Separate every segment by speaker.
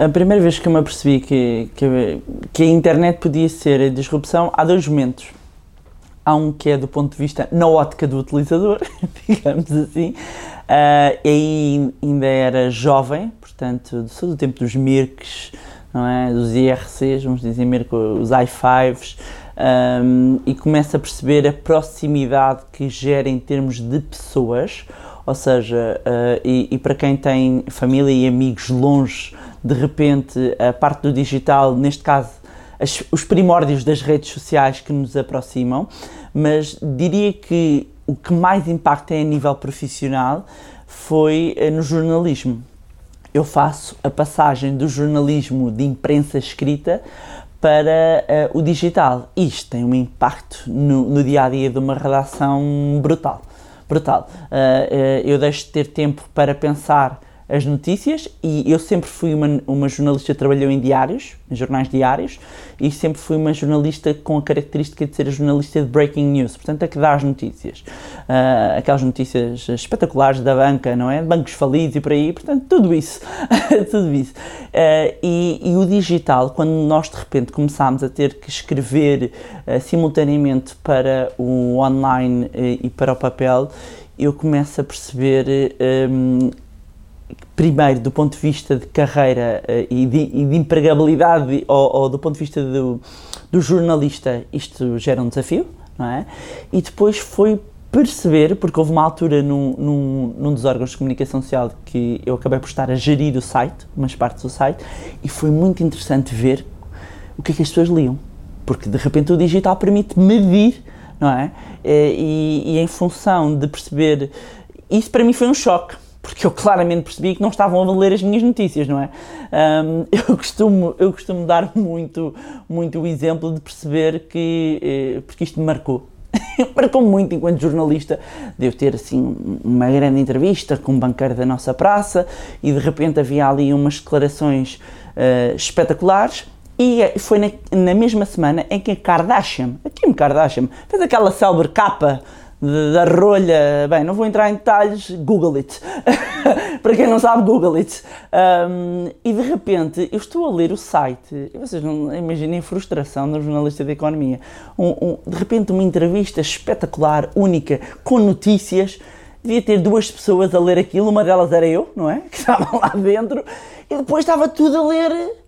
Speaker 1: A primeira vez que eu me apercebi que, que, que a internet podia ser a disrupção, há dois momentos. Há um que é do ponto de vista na ótica do utilizador, digamos assim, uh, e aí ainda era jovem, portanto, sou do tempo dos Mirks, não é? dos IRCs, vamos dizer Mirk, os i5s, um, e começa a perceber a proximidade que gera em termos de pessoas, ou seja, uh, e, e, para quem tem família e amigos longe, de repente a parte do digital, neste caso as, os primórdios das redes sociais que nos aproximam, mas diria que o que mais impacta é a nível profissional foi uh, no jornalismo. Eu faço a passagem do jornalismo de imprensa escrita para uh, o digital. Isto tem um impacto no, no, dia a dia de uma redação brutal. Brutal. Uh, uh, eu deixo de ter tempo para pensar as notícias e eu sempre fui uma, uma jornalista que trabalhou em diários, em jornais diários, e sempre fui uma jornalista com a característica de ser a jornalista de breaking news, portanto, a que dá as notícias. Uh, aquelas notícias espetaculares da banca, não é? Bancos falidos e por aí, portanto, tudo isso. tudo isso. Uh, e, e, o digital, quando nós de repente começámos a ter que escrever uh, simultaneamente para o online e para o papel, eu começo a perceber um, primeiro do ponto de vista de carreira uh, e, de, e, de, empregabilidade ou, ou, do ponto de vista do, do, jornalista isto gera um desafio, não é? E depois foi perceber, porque houve uma altura num, num, num dos órgãos de comunicação social que eu acabei por estar a gerir o site, umas partes do site, e foi muito interessante ver o que é que as pessoas liam, porque de repente o digital permite medir, não é? Eh, e, e em função de perceber, isso para mim foi um choque, porque eu claramente percebi que não estavam a ler as minhas notícias, não é? Um, eu, costumo, eu costumo dar muito, muito o exemplo de perceber que, eh, porque isto me marcou, marcou muito enquanto jornalista, de eu ter assim uma grande entrevista com um banqueiro da nossa praça e de repente havia ali umas declarações uh, espetaculares e foi na, na, mesma semana em que a Kardashian, a Kim Kardashian, fez aquela célebre capa da rolha, bem, não vou entrar em detalhes, Google it. Para quem não sabe, Google it. Um, e de repente eu estou a ler o site, e vocês não imaginem a frustração do jornalista de economia. Um, um, de repente, uma entrevista espetacular, única, com notícias. Devia ter duas pessoas a ler aquilo, uma delas era eu, não é? Que estava lá dentro, e depois estava tudo a ler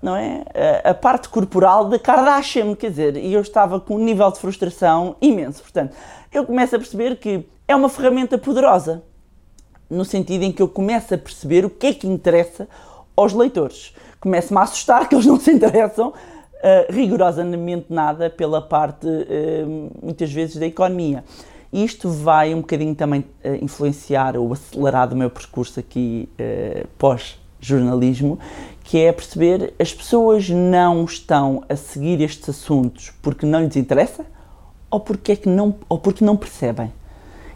Speaker 1: não é? A, a, parte corporal da Kardashian, quer dizer, e eu estava com um nível de frustração imenso. Portanto, eu começo a perceber que é uma ferramenta poderosa, no sentido em que eu começo a perceber o que é que interessa aos leitores. Começo-me a assustar que eles não se interessam uh, rigorosamente nada pela parte, uh, muitas vezes, da economia. Isto vai um bocadinho também uh, influenciar ou acelerar o meu percurso aqui pós-jornalismo, que é perceber as pessoas não estão a seguir estes assuntos porque não lhes interessa ou porque, é que não, ou porque não percebem.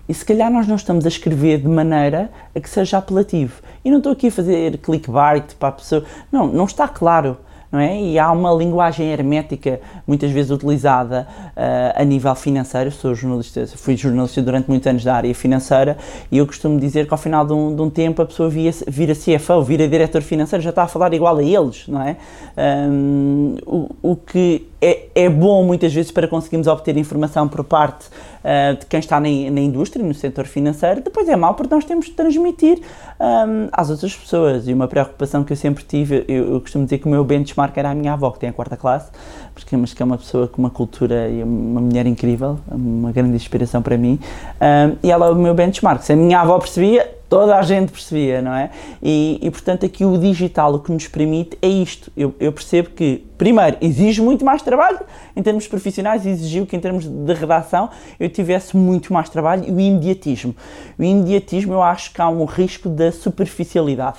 Speaker 1: E se calhar nós não estamos a escrever de maneira a que seja apelativo. E não estou aqui a fazer clickbait para a pessoa. Não, não está claro não é? E há uma linguagem hermética muitas vezes utilizada uh, a nível financeiro. Sou jornalista, fui jornalista durante muitos anos da área financeira e eu costumo dizer que ao final de um, de um tempo a pessoa via, vira CFO, vira diretor financeiro, já está a falar igual a eles, não é? Um, o, o que é, é bom muitas vezes para conseguirmos obter informação por parte uh, de quem está na, na, indústria, no setor financeiro, depois é mau porque nós temos de transmitir um, às outras pessoas. E uma preocupação que eu sempre tive, eu, eu, costumo dizer que o meu benchmark era a minha avó, que tem a quarta classe, porque, mas que é uma pessoa com uma cultura e uma mulher incrível, uma grande inspiração para mim, um, e ela é o meu benchmark. Se a minha avó percebia, toda a gente percebia, não é? E, e, portanto aqui o digital o que nos permite é isto. Eu, eu, percebo que, primeiro, exige muito mais trabalho em termos profissionais, exigiu que em termos de redação eu tivesse muito mais trabalho e o imediatismo. O imediatismo eu acho que há um risco da superficialidade.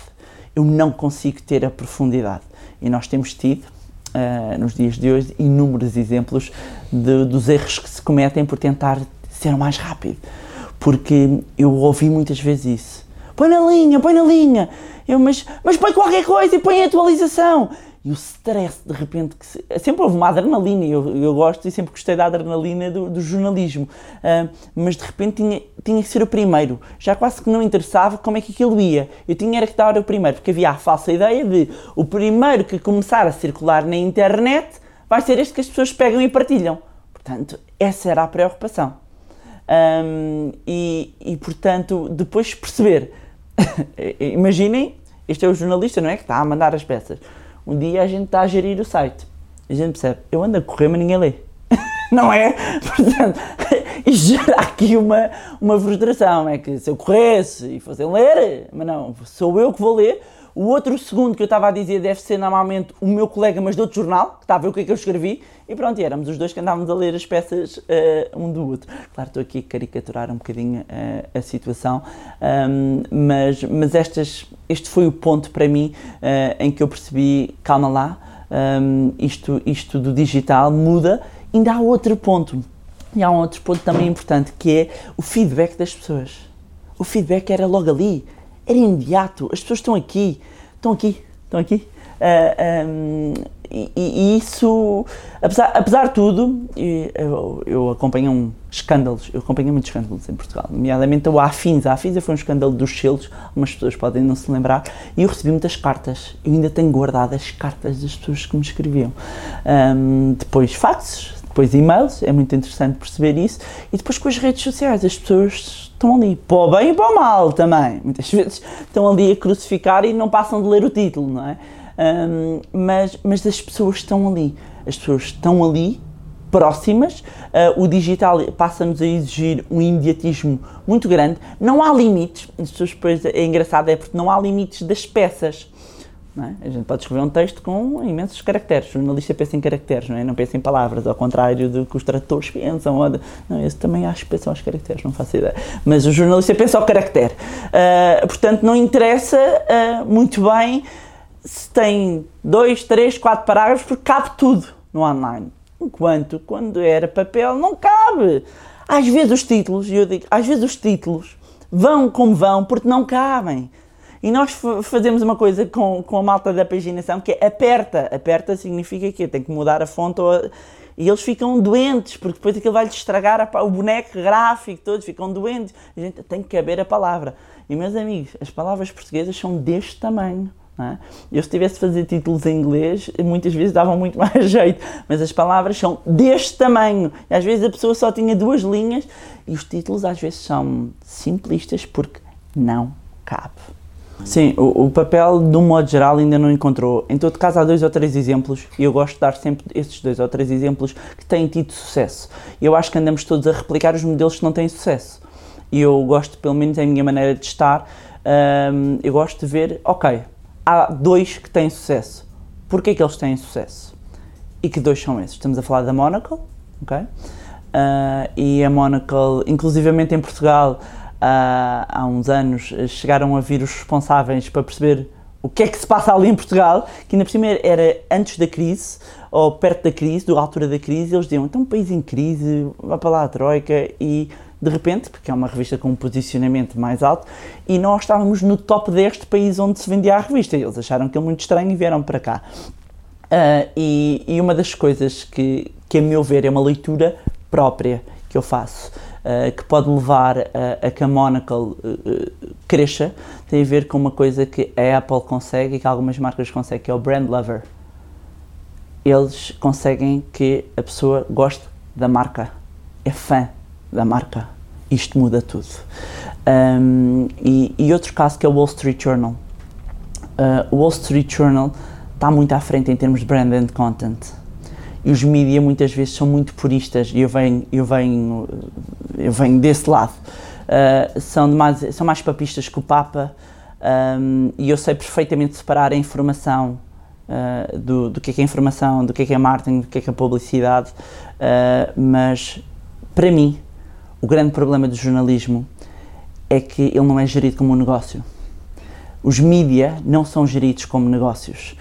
Speaker 1: Eu não consigo ter a profundidade. E nós temos tido, uh, nos dias de hoje, inúmeros exemplos de, dos erros que se cometem por tentar ser mais rápido porque eu ouvi muitas vezes isso. Põe na linha, põe na linha. Eu, mas, mas põe qualquer coisa e põe a atualização. e o stress de repente que se, sempre houve uma adrenalina eu, eu gosto e sempre gostei da adrenalina do, do jornalismo. Uh, mas de repente tinha, tinha que ser o primeiro. Já quase que não interessava como é que aquilo ia. Eu tinha era que dar o primeiro porque havia a falsa ideia de o primeiro que começar a circular na internet vai ser este que as pessoas pegam e partilham. Portanto essa era a preocupação. Um, e, e portanto depois perceber imaginem este é o jornalista não é que está a mandar as peças um dia a gente está a gerir o site. A gente percebe, eu ando a correr, mas ninguém lê. não é? Portanto, e gera aqui uma, uma frustração. É que se eu corresse e fosse ler, mas não, sou eu que vou ler. O outro segundo que eu estava a dizer deve ser normalmente o meu colega, mas de outro jornal, que está a ver o que é que eu escrevi, e pronto, e éramos os dois que andávamos a ler as peças uh, um do outro. Claro, estou aqui a caricaturar um bocadinho uh, a situação, um, mas, mas estas, este foi o ponto para mim uh, em que eu percebi, calma lá, um, isto, isto do digital muda. Ainda há outro ponto, e há um outro ponto também importante, que é o feedback das pessoas. O feedback era logo ali era imediato. As pessoas estão aqui, estão aqui, estão aqui. Uh, ah, um, e, e, isso, apesar, apesar de tudo, eu, eu acompanho um escândalos, eu acompanho muitos escândalos em Portugal, nomeadamente o Afins. A Afins foi um escândalo dos selos, algumas pessoas podem não se lembrar, e eu recebi muitas cartas. Eu ainda tenho guardado as cartas das pessoas que me escreviam. Um, depois faxes, depois e-mails, é muito interessante perceber isso, e depois com as redes sociais, as pessoas estão ali, para o bem e para o mal também. Muitas vezes estão ali a crucificar e não passam de ler o título, não é? Um, mas, mas as pessoas estão ali. As pessoas estão ali, próximas. Uh, o digital passa-nos a exigir um imediatismo muito grande. Não há limites. As pessoas depois é engraçado é porque não há limites das peças. É? A gente pode escrever um texto com imensos caracteres. O jornalista pensa em caracteres, não, é? não pensa em palavras, ao contrário do que os tradutores pensam. Ou de... Não, esse também acho que pensam aos caracteres, não faço ideia. Mas o jornalista pensa ao caractere. Uh, portanto, não interessa uh, muito bem se tem dois, três, quatro parágrafos, porque cabe tudo no online. Enquanto, quando era papel, não cabe. Às vezes os títulos, e eu digo, às vezes os títulos vão como vão porque não cabem. E nós fazemos uma coisa com, com a malta da paginação que é aperta. Aperta significa que tem que mudar a fonte ou, e eles ficam doentes, porque depois aquilo vai-lhes estragar a, o boneco gráfico, todos ficam doentes. A gente tem que caber a palavra. E meus amigos, as palavras portuguesas são deste tamanho. É? Eu, se tivesse de fazer títulos em inglês, muitas vezes davam muito mais jeito, mas as palavras são deste tamanho. E às vezes a pessoa só tinha duas linhas e os títulos às vezes são simplistas porque não cabe. Sim, o, o, papel, de um modo geral, ainda não encontrou. Em todo caso, há dois ou três exemplos, e eu gosto de dar sempre esses dois ou três exemplos que têm tido sucesso. Eu acho que andamos todos a replicar os modelos que não têm sucesso. E eu gosto, pelo menos é a minha maneira de estar, eu gosto de ver, ok, há dois que têm sucesso. Porquê que eles têm sucesso? E que dois são esses? Estamos a falar da Monocle, ok? Uh, e a Monocle, inclusivamente em Portugal, há, uns anos eh, chegaram a vir os responsáveis para perceber o que é que se passa ali em Portugal, que ainda por cima era antes da crise, ou perto da crise, da altura da crise, eles diziam, então um país em crise, vá para lá a Troika, e de repente, porque é uma revista com um posicionamento mais alto, e nós estávamos no top 10 de país onde se vendia a revista, e eles acharam aquilo muito estranho e vieram para cá. Uh, e, e, uma das coisas que, que, a meu ver, é uma leitura própria que eu faço, uh, que pode levar a, a que a Monocle uh, cresça, tem a ver com uma coisa que a Apple consegue e que algumas marcas conseguem, que é o brand lover. Eles conseguem que a pessoa goste da marca, é fã da marca. Isto muda tudo. Um, e, e, outro caso que é o Wall Street Journal. O Wall Street Journal está muito à frente em termos de brand and content e os mídias muitas vezes são muito puristas e eu venho, eu venho, eu venho desse lado. Uh, são, demais, são mais papistas que o Papa um, e eu sei perfeitamente separar a informação uh, do, do que é, que é informação, do que é, que é marketing, do que é, que é publicidade, uh, mas para mim o grande problema do jornalismo é que ele não é gerido como um negócio. Os mídias não são geridos como negócios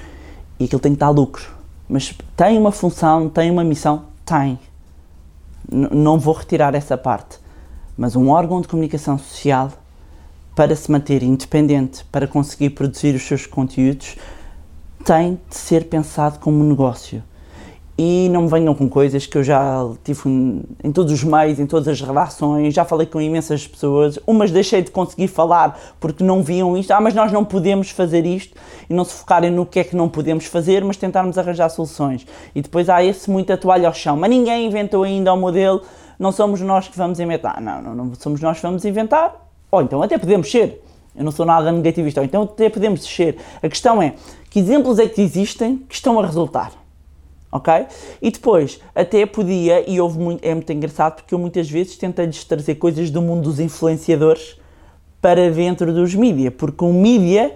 Speaker 1: e aquilo tem que dar lucro mas tem uma função, tem uma missão? Tem. N não vou retirar essa parte. Mas um órgão de comunicação social, para se manter independente, para conseguir produzir os seus conteúdos, tem de ser pensado como um negócio. E não me venham com coisas que eu já tive em todos os meios, em todas as redações, já falei com imensas pessoas, umas deixei de conseguir falar porque não viam isto, ah, mas nós não podemos fazer isto, e não se focarem no que é que não podemos fazer, mas tentarmos arranjar soluções. E depois há esse muito a toalha ao chão, mas ninguém inventou ainda o modelo, não somos nós que vamos inventar. Não, não, não somos nós que vamos inventar, ou então até podemos ser. Eu não sou nada negativista, ou então até podemos ser. A questão é, que exemplos é que existem que estão a resultar? Ok? E depois, até podia, e houve muito, é muito engraçado porque eu muitas vezes tentei-lhes trazer coisas do mundo dos influenciadores para dentro dos mídia, porque um mídia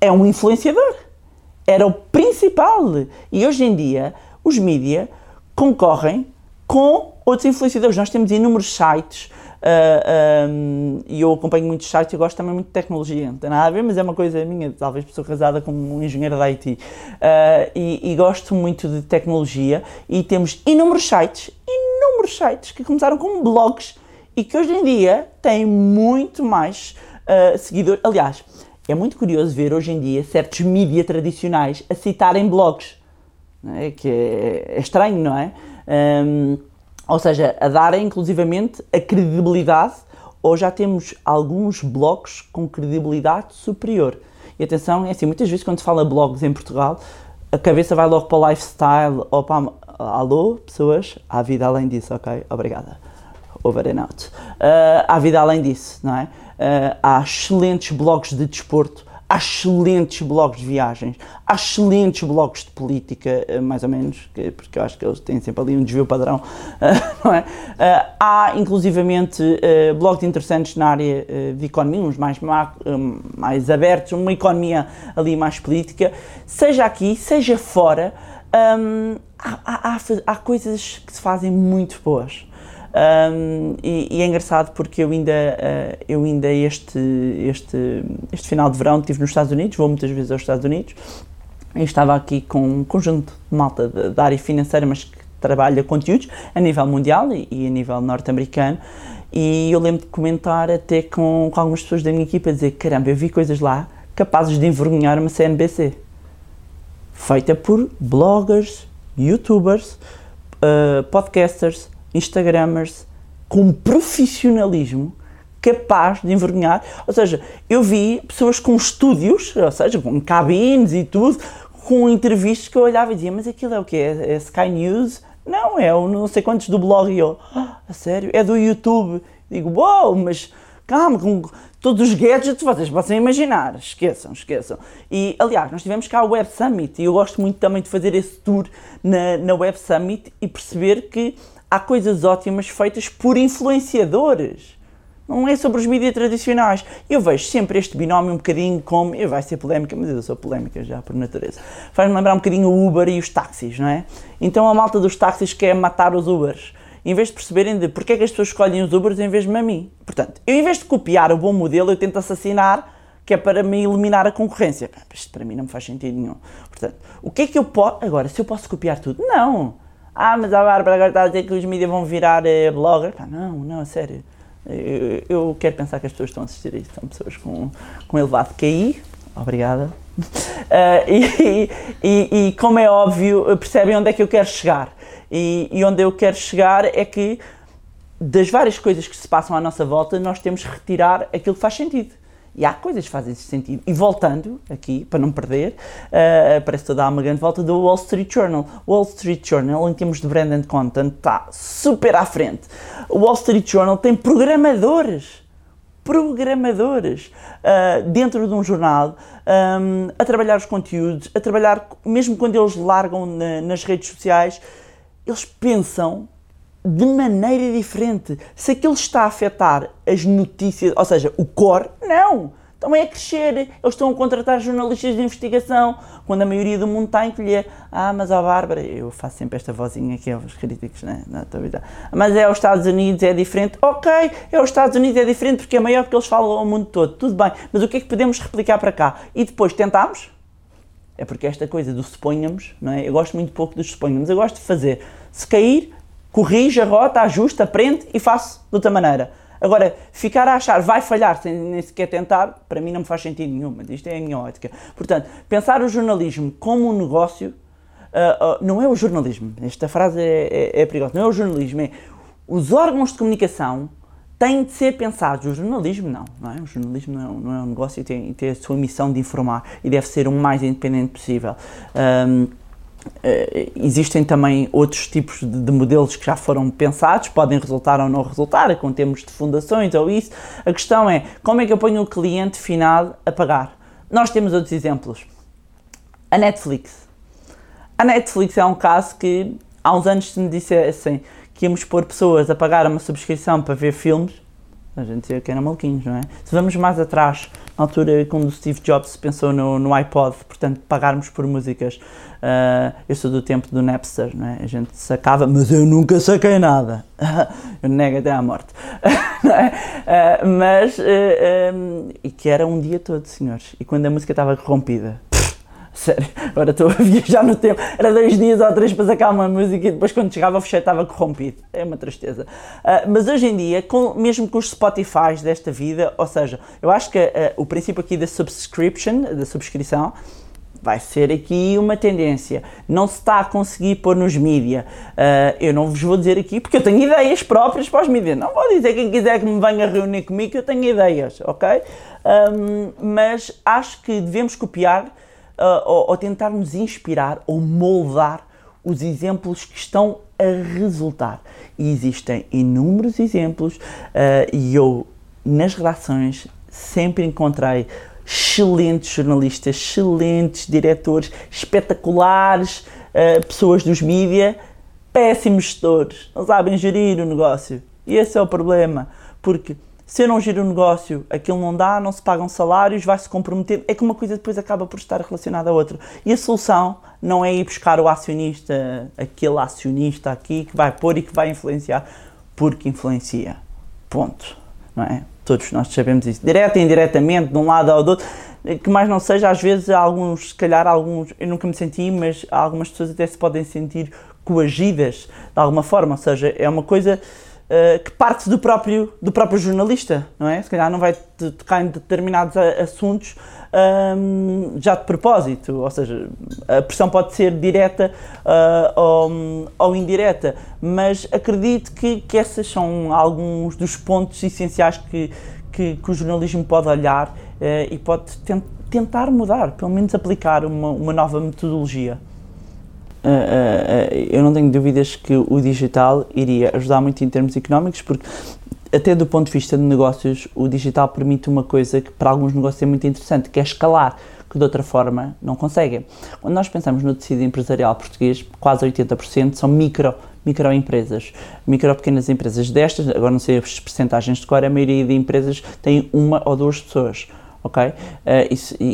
Speaker 1: é um influenciador, era o principal. E hoje em dia, os mídia concorrem com outros influenciadores. Nós temos inúmeros sites Uh, ah, um, e eu acompanho muitos sites e gosto também muito de tecnologia, não tem nada a ver, mas é uma coisa minha, talvez pessoa casada com um engenheiro da IT. Uh, e, e, gosto muito de tecnologia e temos inúmeros sites, inúmeros sites que começaram como blogs e que hoje em dia têm muito mais uh, seguidores. Aliás, é muito curioso ver hoje em dia certos mídias tradicionais a citarem blogs, é? que é, é, estranho, não é? Um, ou seja, a darem inclusivamente a credibilidade, ou já temos alguns blogs com credibilidade superior. E atenção, é assim, muitas vezes quando se fala blogs em Portugal, a cabeça vai logo para o lifestyle ou para. Alô, pessoas, há vida além disso, ok? Obrigada. Over and out. Uh, há vida além disso, não é? Uh, há excelentes blogs de desporto Há excelentes blogs de viagens, há excelentes blogs de política, eh, mais ou menos, porque eu acho que eles têm sempre ali um desvio padrão, não é? Eh, há inclusivamente eh, blogs interessantes na área de economia, uns mais, mais abertos, uma economia ali mais política, seja aqui, seja fora, hum, há, há, há coisas que se fazem muito boas. Um, e, e, é engraçado porque eu ainda, uh, eu ainda este, este, este final de verão estive nos Estados Unidos, vou muitas vezes aos Estados Unidos, e estava aqui com um conjunto de malta da área financeira, mas que trabalha conteúdos a nível mundial e, e a nível norte-americano. E eu lembro de comentar até com, com algumas pessoas da minha equipa, dizer: caramba, eu vi coisas lá capazes de envergonhar uma CNBC, feita por bloggers, youtubers, uh, podcasters, Instagramers com profissionalismo capaz de envergonhar. Ou seja, eu vi pessoas com estúdios, ou seja, com cabines e tudo, com entrevistas que eu olhava e dizia, mas aquilo é o quê? É, é Sky News? Não, é o não sei quantos do blog. E eu, ah, a sério? É do YouTube? Digo, wow, mas calma, com todos os gadgets vocês possam imaginar. Esqueçam, esqueçam. E, aliás, nós tivemos cá o Web Summit e eu gosto muito também de fazer esse tour na, na Web Summit e perceber que há coisas ótimas feitas por influenciadores. Não é sobre os mídias tradicionais. Eu vejo sempre este binómio um bocadinho como. Eu vai ser polémica, mas eu sou polémica já por natureza. Faz-me lembrar um bocadinho o Uber e os táxis, não é? Então a malta dos táxis quer matar os Ubers. Em vez de perceberem de porque é que as pessoas escolhem os Ubers em vez de a mim. Portanto, eu em vez de copiar o bom modelo, eu tento assassinar, que é para me eliminar a concorrência. Isto para mim não faz sentido nenhum. Portanto, o que é que eu posso. Agora, se eu posso copiar tudo? Não! Ah, mas a Bárbara agora está a dizer que os mídias vão virar eh, blogger. Pá, não, não, sério. Eu, eu, quero pensar que as pessoas que estão a assistir a isto são pessoas com, com elevado QI. Obrigada. Uh, e, e, e, como é óbvio, percebem onde é que eu quero chegar. E, e onde eu quero chegar é que das várias coisas que se passam à nossa volta, nós temos que retirar aquilo que faz sentido. E há coisas que fazem esse sentido. E voltando aqui, para não perder, uh, parece que estou a dar uma grande volta do Wall Street Journal. O Wall Street Journal, em termos de brand and content, está super à frente. O Wall Street Journal tem programadores programadores uh, dentro de um jornal um, a trabalhar os conteúdos, a trabalhar, mesmo quando eles largam na, nas redes sociais, eles pensam de maneira diferente. Se aquilo está a afetar as notícias, ou seja, o core, não. Estão a crescer. Eles estão a contratar jornalistas de investigação, quando a maioria do mundo está a encolher. Ah, mas a Bárbara, eu faço sempre esta vozinha aqui aos críticos, né? Não, a mas é os Estados Unidos, é diferente. Ok, é os Estados Unidos, é diferente porque é maior porque eles falam ao mundo todo. Tudo bem, mas o que é que podemos replicar para cá? E depois tentamos? É porque esta coisa do suponhamos, não é? Eu gosto muito pouco dos suponhamos, eu gosto de fazer. Se cair, corrige a rota, ajusta, aprende e faço de outra maneira. Agora, ficar a achar vai falhar sem nem sequer tentar, para mim não me faz sentido nenhum, mas isto é a minha ótica. Portanto, pensar o jornalismo como um negócio uh, uh, não é o jornalismo. Esta frase é, é, é perigosa. Não é o jornalismo, é os órgãos de comunicação têm de ser pensados. O jornalismo não, não é? O jornalismo não é, não é um negócio e tem, tem, a sua missão de informar e deve ser o mais independente possível. Um, existem também outros tipos de, de, modelos que já foram pensados, podem resultar ou não resultar, com termos de fundações ou isso. A questão é como é que eu ponho o cliente final a pagar? Nós temos outros exemplos. A Netflix. A Netflix é um caso que há uns anos se me dissessem que íamos pôr pessoas a pagar uma subscrição para ver filmes, a gente dizia que era maluquinhos, não é? Se vamos mais atrás, na altura quando o Steve Jobs pensou no, no iPod, portanto, pagarmos por músicas, uh, eu sou do tempo do Napster, não é? A gente sacava, mas eu nunca saquei nada. eu nego até à morte. é? uh, mas, uh, um, e que era um dia todo, senhores. E quando a música estava corrompida, Sério, agora estou a viajar no tempo. Era dois dias ou três para sacar uma música e depois quando chegava o fecheiro estava corrompido. É uma tristeza. Uh, mas hoje em dia, com, mesmo com os Spotify desta vida, ou seja, eu acho que uh, o princípio aqui da subscription, da subscrição, vai ser aqui uma tendência. Não se está a conseguir pôr nos mídia. Uh, eu não vos vou dizer aqui porque eu tenho ideias próprias para os mídias. Não vou dizer quem quiser que me venha reunir comigo eu tenho ideias, ok? Um, mas acho que devemos copiar uh, ou, ou tentar nos inspirar ou moldar os exemplos que estão a resultar. E existem inúmeros exemplos uh, e eu, nas redações, sempre encontrei excelentes jornalistas, excelentes diretores, espetaculares uh, pessoas dos mídia, péssimos gestores, não sabem gerir o negócio. E esse é o problema, porque se eu não giro o negócio, aquilo não dá, não se pagam salários, vai-se comprometer. É que uma coisa depois acaba por estar relacionada à outra. E a solução não é ir buscar o acionista, aquele acionista aqui que vai pôr e que vai influenciar, porque influencia. Ponto. Não é? Todos nós sabemos isso. Direta e indiretamente, de um lado ao outro. Que mais não seja, às vezes, alguns, se calhar, alguns, eu nunca me senti, mas algumas pessoas até se podem sentir coagidas de alguma forma. Ou seja, é uma coisa uh, que parte do próprio, do próprio jornalista, não é? Se calhar não vai tocar em determinados assuntos um, já de propósito, ou seja, a pressão pode ser direta uh, ou, ou, indireta, mas acredito que, que esses são alguns dos pontos essenciais que, que, que o jornalismo pode olhar uh, e pode tentar mudar, pelo menos aplicar uma, uma nova metodologia. Uh, uh, eu não tenho dúvidas que o digital iria ajudar muito em termos económicos, porque até do ponto de vista de negócios, o digital permite uma coisa que para alguns negócios é muito interessante, que é escalar, que de outra forma não conseguem. Quando nós pensamos no tecido empresarial português, quase 80% são micro microempresas, micro pequenas empresas destas, agora não sei as percentagens de cor, a maioria de empresas tem uma ou duas pessoas ok? Uh,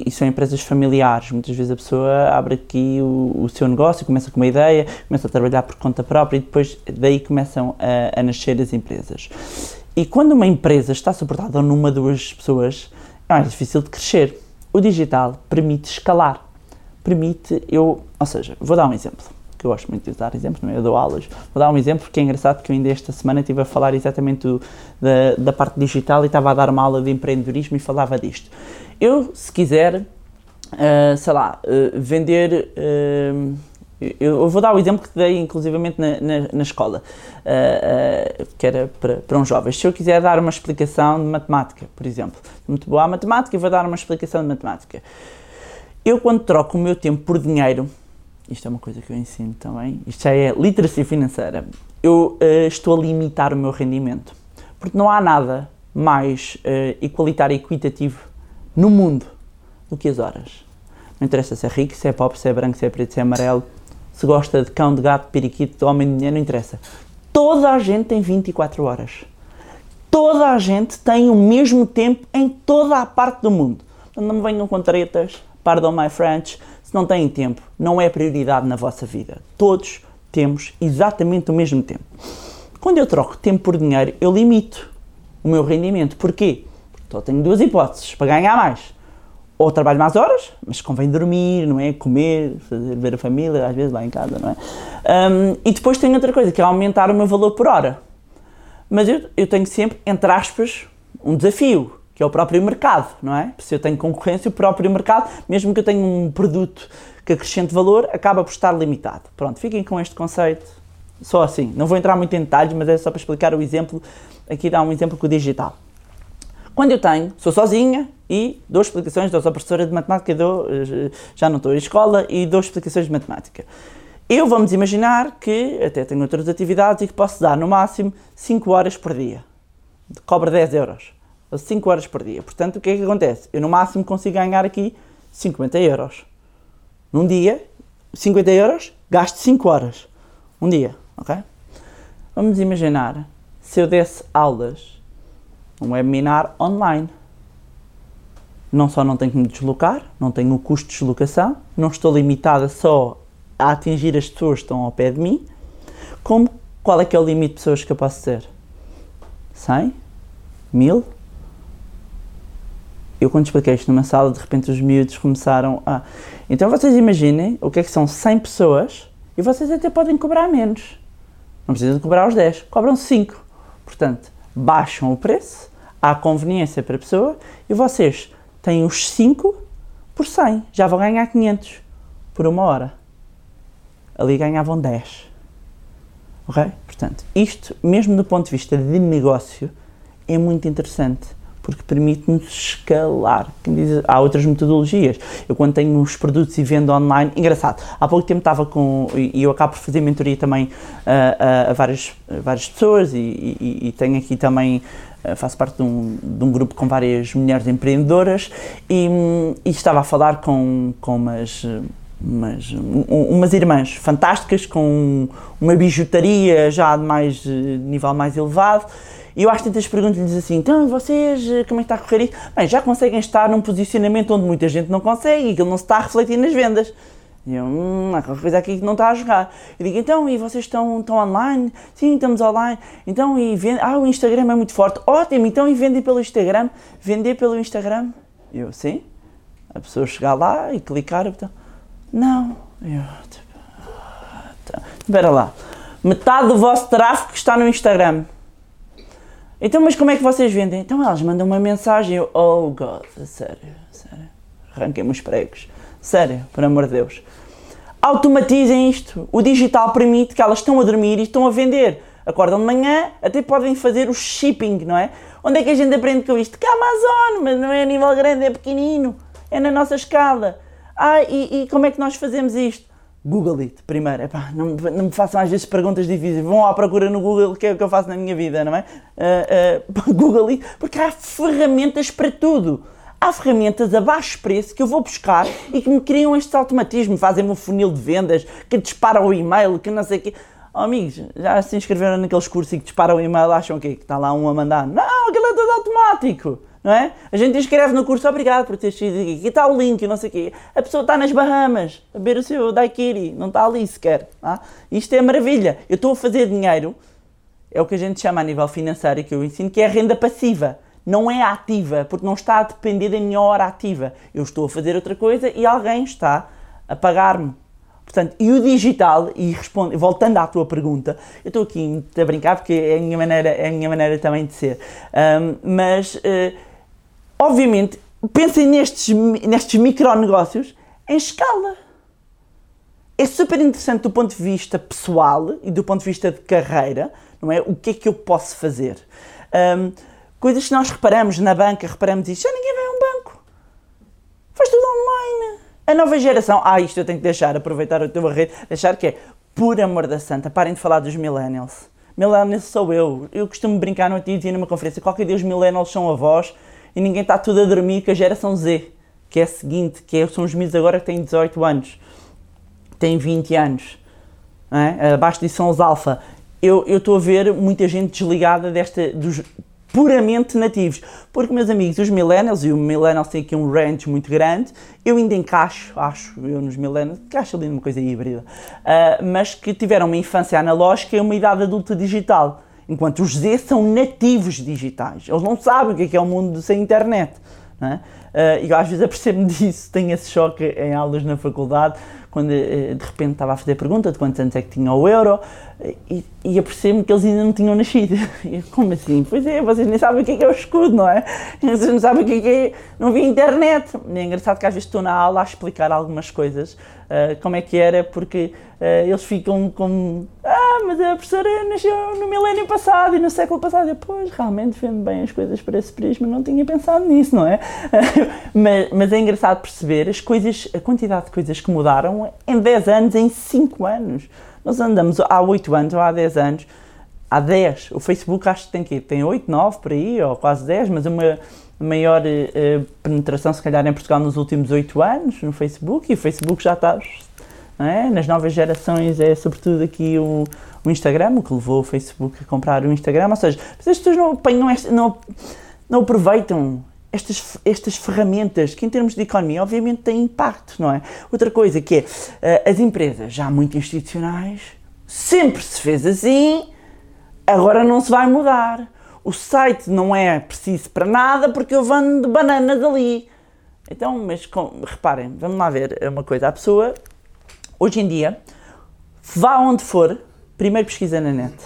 Speaker 1: e, são empresas familiares. Muitas vezes a pessoa abre aqui o, o, seu negócio, começa com uma ideia, começa a trabalhar por conta própria e depois daí começam a, a nascer as empresas. E quando uma empresa está suportada numa duas pessoas, é mais difícil de crescer. O digital permite escalar, permite eu, ou seja, vou dar um exemplo que eu gosto muito de usar exemplos, não é? Eu dou aulas. Vou dar um exemplo que é engraçado, porque eu ainda esta semana estive a falar exatamente do, da, da parte digital e estava a dar uma aula de empreendedorismo e falava disto. Eu, se quiser, uh, sei lá, uh, vender. Uh, eu vou dar o exemplo que dei inclusivamente na, na, na escola, que era para, para uns jovens. Se eu quiser dar uma explicação de matemática, por exemplo, muito boa a matemática, vou dar uma explicação de matemática. Eu, quando troco o meu tempo por dinheiro, isto é uma coisa que eu ensino também, isto já é literacia financeira, eu uh, estou a limitar o meu rendimento. Porque não há nada mais uh, igualitário e equitativo no mundo do que as horas. Não interessa se é rico, se é pobre, se é branco, se é preto, se é amarelo, se gosta de cão, de gato, de periquito, de homem de dinheiro, não interessa. Toda a gente tem 24 horas. Toda a gente tem o mesmo tempo em toda a parte do mundo. Não me venham com tretas, pardon my French, se não têm tempo, não é prioridade na vossa vida. Todos temos exatamente o mesmo tempo. Quando eu troco tempo por dinheiro, eu limito o meu rendimento. Porquê? Porque só tenho duas hipóteses para ganhar mais. Ou trabalho mais horas, mas convém dormir, não é? Comer, fazer, ver a família, às vezes lá em casa, não é? Um, e depois tenho outra coisa, que é aumentar o meu valor por hora. Mas eu, eu tenho sempre, entre aspas, um desafio, que é o próprio mercado, não é? Se eu tenho concorrência, o próprio mercado, mesmo que eu tenha um produto que acrescente valor, acaba por estar limitado. Pronto, fiquem com este conceito, só assim. Não vou entrar muito em detalhes, mas é só para explicar o exemplo. Aqui dá um exemplo com o digital. Quando eu tenho, sou sozinha e dou explicações, dou sou professora de matemática, dou, eh, já não estou em escola e dou explicações de matemática. Eu vamos imaginar que até tenho outras atividades e que posso dar no máximo 5 horas por dia. Cobra 10 euros. 5 horas por dia. Portanto, o que é que acontece? Eu no máximo consigo ganhar aqui 50 euros. Num dia, 50 euros, gasto 5 horas. Um dia, ok? Vamos imaginar se eu desse aulas, um webinar online. Não só não tenho que me deslocar, não tenho o custo de deslocação, não estou limitada só a atingir as pessoas que estão ao pé de mim, como qual é que é o limite de pessoas que eu posso ter? 100? 1000? Eu quando expliquei isto numa sala, de repente os miúdos começaram a... Então vocês imaginem o que é que são 100 pessoas e vocês até podem cobrar menos. Não precisam cobrar os 10, cobram 5. Portanto, baixam o preço, há conveniência para a pessoa e vocês têm os 5 por 100, já vão ganhar 500 por uma hora. Ali ganhavam 10. Ok? Portanto, isto, mesmo do ponto de vista de negócio, é muito interessante porque permite-nos escalar. Há outras metodologias. Eu, quando tenho os produtos e vendo online, engraçado, há pouco tempo estava com, e eu acabo por fazer mentoria também uh, a, várias, a várias pessoas, e, e, e tenho aqui também uh, faço parte de um, de um, grupo com várias mulheres empreendedoras e, e estava a falar com, com umas, umas, umas irmãs fantásticas com uma bijutaria já de mais nível mais elevado e eu às tantas pergunto-lhes assim, então vocês, eh, como é que está a correr isso? Bem, já conseguem estar num posicionamento onde muita gente não consegue e que não se está a refletir nas vendas. E eu, hum, há qualquer coisa aqui que não está a jogar. Eu digo, então, e vocês estão, estão online? Sim, estamos online. Então, e vende... Ah, o Instagram é muito forte. Ótimo, então, e vendem pelo Instagram? Vender pelo Instagram? Eu, sim. A pessoa chegar lá e clicar, então, não. Eu, tipo, ah, tá. espera lá. Metade do vosso tráfego está no Instagram. Então, mas como é que vocês vendem? Então elas mandam uma mensagem, eu, oh God, sério, sério, arranquem-me os pregos, sério, por amor de Deus. Automatizem isto. O digital permite que elas estão a dormir e estão a vender. Acordam de manhã, até podem fazer o shipping, não é? Onde é que a gente aprende com isto? Que a Amazon, mas não é a nível grande, é pequenino, é na nossa escala. Ah, e, e como é que nós fazemos isto? Google it primeiro. Epá, não, não, me façam às vezes perguntas difíceis. Vão à procura no Google, que é o que eu faço na minha vida, não é? Uh, uh, Google it, porque há ferramentas para tudo. Há ferramentas a baixo preço que eu vou buscar e que me criam este automatismo, fazem-me um funil de vendas, que disparam o e-mail, que não sei o quê. Oh, amigos, já se inscreveram naqueles cursos e que disparam o e-mail, acham o quê? Que está lá um a mandar? Não, aquilo é tudo automático não é? A gente inscreve no curso, obrigado por ter sido aqui, aqui está o link, não sei o quê. A pessoa está nas Bahamas a beber o seu daiquiri, não está ali sequer. Tá? Isto é maravilha. Eu estou a fazer dinheiro, é o que a gente chama a nível financeiro que eu ensino, que é renda passiva. Não é ativa, porque não está a depender da minha hora ativa. Eu estou a fazer outra coisa e alguém está a pagar-me. Portanto, e o digital, e responde, voltando à tua pergunta, eu estou aqui a brincar porque é a minha maneira, é a minha maneira também de ser, um, mas uh, obviamente, pensem nestes, nestes micronegócios em escala. É super interessante do ponto de vista pessoal e do ponto de vista de carreira, não é? O que é que eu posso fazer? Um, coisas que nós reparamos na banca, reparamos isto, já ninguém vai a um banco. Faz tudo online. A nova geração, ah, isto eu tenho que deixar, aproveitar o teu rede, deixar que é, por amor da santa, parem de falar dos millennials. Millennials sou eu. Eu costumo brincar no dia numa conferência, qualquer dia os millennials são avós e ninguém está tudo a dormir com a geração Z, que é a seguinte, que é, são os miúdos agora que têm 18 anos, têm 20 anos, é? abaixo disso são os alfa. Eu estou a ver muita gente desligada desta, dos puramente nativos, porque meus amigos, os millennials, e o millennials tem aqui um range muito grande, eu ainda encaixo, acho eu nos millennials, encaixo ali numa coisa híbrida, uh, mas que tiveram uma infância analógica e uma idade adulta digital. Enquanto os Z são nativos digitais. Eles não sabem o que é, que é o mundo sem internet. é? Uh, eu às vezes apercebo-me disso, tenho esse choque em aulas na faculdade, quando uh, de repente estava a fazer pergunta de quantos anos é que tinha o euro e, e apercebo-me que eles ainda não tinham nascido. E, como assim? Pois é, vocês nem sabem o que é, que é o escudo, não é? Vocês não sabem o que é, que é não vi internet. E é engraçado que às vezes estou na aula a explicar algumas coisas, uh, como é que era, porque eles ficam com ah, mas a professora nasceu no milénio passado e no século passado. Eu, pois, realmente vendo bem as coisas por esse prisma, não tinha pensado nisso, não é? mas, mas, é engraçado perceber as coisas, a quantidade de coisas que mudaram em 10 anos, em 5 anos. Nós andamos há 8 anos ou há 10 anos, há 10. O Facebook acho que tem que Tem 8, 9 por aí, ou quase 10, mas uma maior uh, penetração, se calhar, em Portugal nos últimos 8 anos no Facebook, e o Facebook já está é? Nas novas gerações é sobretudo aqui o, o Instagram, o que levou o Facebook a comprar o Instagram, ou seja, as pessoas não apanham, não, não aproveitam estas, estas ferramentas que em termos de economia obviamente têm impacto, não é? Outra coisa que é, eh, as empresas já muito institucionais, sempre se fez assim, agora não se vai mudar. O site não é preciso para nada porque eu vendo bananas ali. Então, mas com, reparem, vamos lá ver uma coisa, a pessoa Hoje em dia, vá onde for, primeiro pesquisa na net.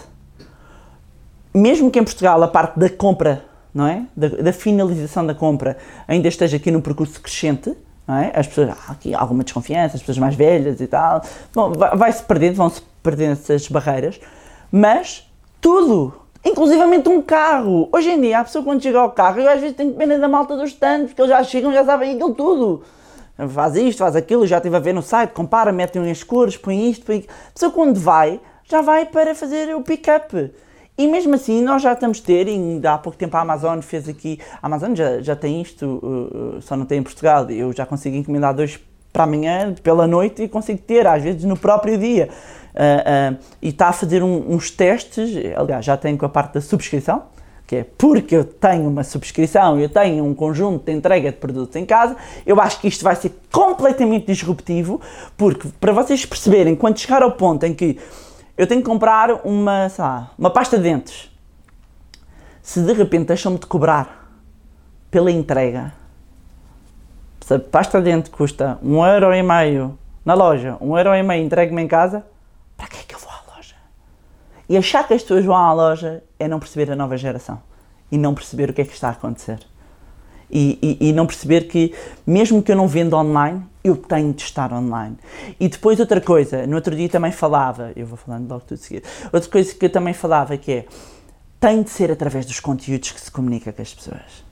Speaker 1: Mesmo que em Portugal a parte da compra, não é? Da, da finalização da compra ainda esteja aqui num percurso crescente, não é? As pessoas, há aqui alguma desconfiança, as pessoas mais velhas e tal. Bom, vai-se perdendo, vão-se perdendo essas barreiras, mas tudo, inclusivamente um carro. Hoje em dia, a pessoa quando chega ao carro, eu às vezes tenho pena da malta dos stands, porque eles já chegam, já sabem aquilo tudo faz isto, faz aquilo, já estive a ver no site, compara, mete em cores, põe isto, põe... A pessoa quando vai, já vai para fazer o pick-up. E mesmo assim, nós já estamos a ter, ainda há pouco tempo a Amazon fez aqui, a Amazon já, já tem isto, uh, uh, só não tem em Portugal, eu já consigo encomendar dois para amanhã, pela noite, e consigo ter, às vezes no próprio dia. Uh, uh, e está a fazer um, uns testes, aliás, já tem com a parte da subscrição, que é porque eu tenho uma subscrição, eu tenho um conjunto de entrega de produtos em casa, eu acho que isto vai ser completamente disruptivo, porque para vocês perceberem, quando chegar ao ponto em que eu tenho que comprar uma, lá, uma pasta de dentes, se de repente deixam-me de cobrar pela entrega, se a pasta de dente custa um euro e meio na loja, um euro e meio entregue-me em casa, para que é que eu vou à loja? E achar que as pessoas vão à loja é não perceber a nova geração e não perceber o que é que está a acontecer. E, e, e, não perceber que, mesmo que eu não venda online, eu tenho de estar online. E depois, outra coisa, no outro dia também falava, eu vou falando logo tudo seguir, outra coisa que eu também falava que é, tem de ser através dos conteúdos que se comunica com as pessoas.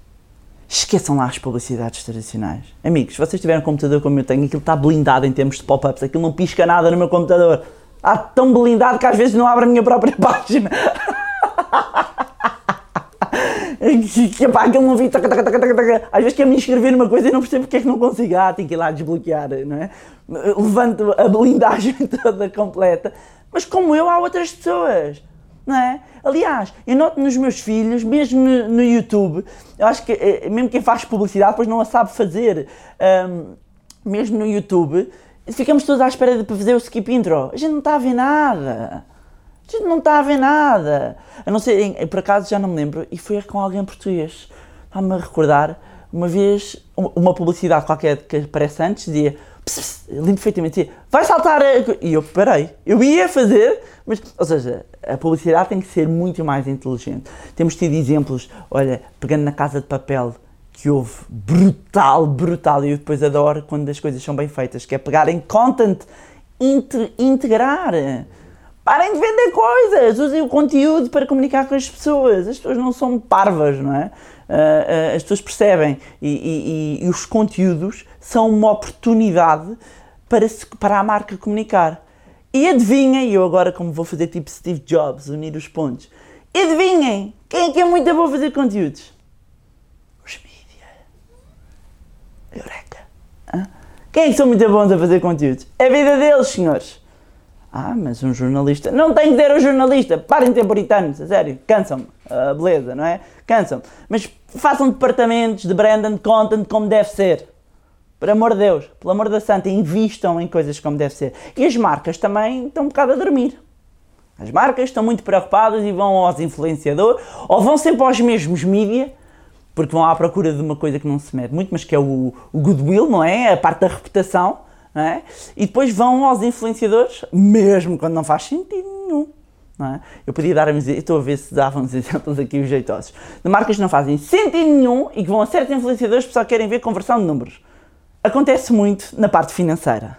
Speaker 1: Esqueçam lá as publicidades tradicionais. Amigos, vocês tiverem um computador como eu tenho, aquilo está blindado em termos de pop-ups, aquilo não pisca nada no meu computador. Está tão blindado que às vezes não abre a minha própria página. que pá, aquele não vi, às vezes quer-me inscrever numa coisa e não percebo porque é que não consigo, ah, tenho que ir lá desbloquear, não é? Levanto a blindagem toda completa, mas como eu, há outras pessoas, não é? Aliás, eu noto nos meus filhos, mesmo no, no YouTube, eu acho que eh, mesmo quem faz publicidade depois não a sabe fazer, um, mesmo no YouTube, ficamos todos à espera de fazer o skip intro, a gente não está a ver nada. A gente não está a ver nada. A não ser, por acaso já não me lembro, e foi com alguém português. Está-me a recordar, uma vez, uma publicidade qualquer que aparece antes dizia, lembro perfeitamente, dizia, vai saltar. E eu parei. Eu ia fazer, mas, ou seja, a publicidade tem que ser muito mais inteligente. Temos tido exemplos, olha, pegando na casa de papel, que houve brutal, brutal, e eu depois adoro quando as coisas são bem feitas, que é pegar em content, integrar. Parem de vender coisas, usem o conteúdo para comunicar com as pessoas. As pessoas não são parvas, não é? Uh, uh, as pessoas percebem e, e, e, os conteúdos são uma oportunidade para, se, para a marca comunicar. E adivinhem, eu agora como vou fazer tipo Steve Jobs, unir os pontos, adivinhem, quem é que é muito bom fazer conteúdos? Os mídia. Eureka. Hã? Quem é que são muito bons a fazer conteúdos? É a vida deles, senhores. Ah, mas um jornalista. Não tem que ter um jornalista. Parem de ter puritanos, a sério. Cansam-me. Uh, beleza, não é? Cansam-me. Mas façam departamentos de brand and content como deve ser. Por amor de Deus, pelo amor da santa, invistam em coisas como deve ser. E as marcas também estão um bocado a dormir. As marcas estão muito preocupadas e vão aos influenciadores, ou vão sempre aos mesmos mídia, porque vão à procura de uma coisa que não se mede muito, mas que é o, o goodwill, não é? A parte da reputação, não é? E depois vão aos influenciadores, mesmo quando não faz sentido nenhum. É? Eu podia dar a estou a ver se davam uns exemplos aqui os jeitosos, de marcas que não fazem sentido nenhum e que vão a certos influenciadores porque só querem ver conversão de números. Acontece muito na parte financeira.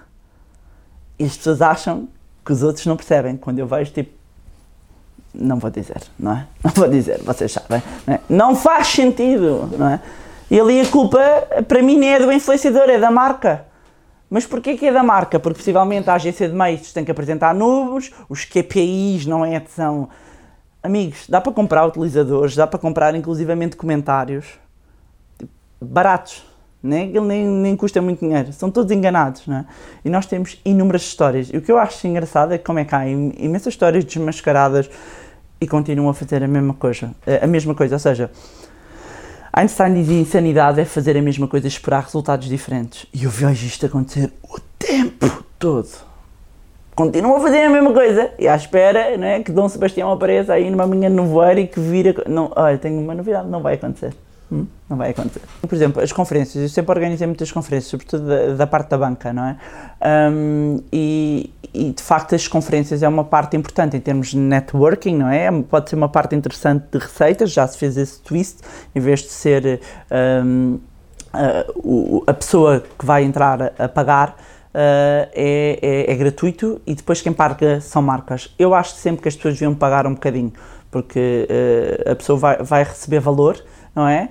Speaker 1: E as pessoas acham que os outros não percebem. Quando eu vejo, tipo, não vou dizer, não é? Não vou dizer, vocês sabem. Não, é? não faz sentido, não é? E ali a culpa, para mim, nem é do influenciador, é da marca. Mas porquê que é da marca? Porque possivelmente a agência de meios tem que apresentar números, os KPIs não é são... Amigos, dá para comprar utilizadores, dá para comprar inclusivamente comentários baratos, né? ele nem, nem custa muito dinheiro, são todos enganados. Né? E nós temos inúmeras histórias. E o que eu acho engraçado é como é que há imensas histórias desmascaradas e continuam a fazer a mesma coisa. A mesma coisa, ou seja, Einstein dizia insanidade é fazer a mesma coisa e esperar resultados diferentes. E eu vejo isto acontecer o tempo todo. Continuam a fazer a mesma coisa e à espera não é, que Dom Sebastião apareça aí numa manhã de nevoeiro e que vira. Não, olha, tenho uma novidade, não vai acontecer. Hum? Não vai acontecer. Por exemplo, as conferências, eu sempre organizei muitas conferências, sobretudo da, da parte da banca, não é? Um, e, e, de facto as conferências é uma parte importante em termos de networking, não é? Pode ser uma parte interessante de receitas, já se fez esse twist, em vez de ser um, a, a, pessoa que vai entrar a pagar. Uh, é, é, é, gratuito e depois quem paga são marcas. Eu acho sempre que as pessoas deviam pagar um bocadinho, porque uh, a pessoa vai, vai receber valor, não é?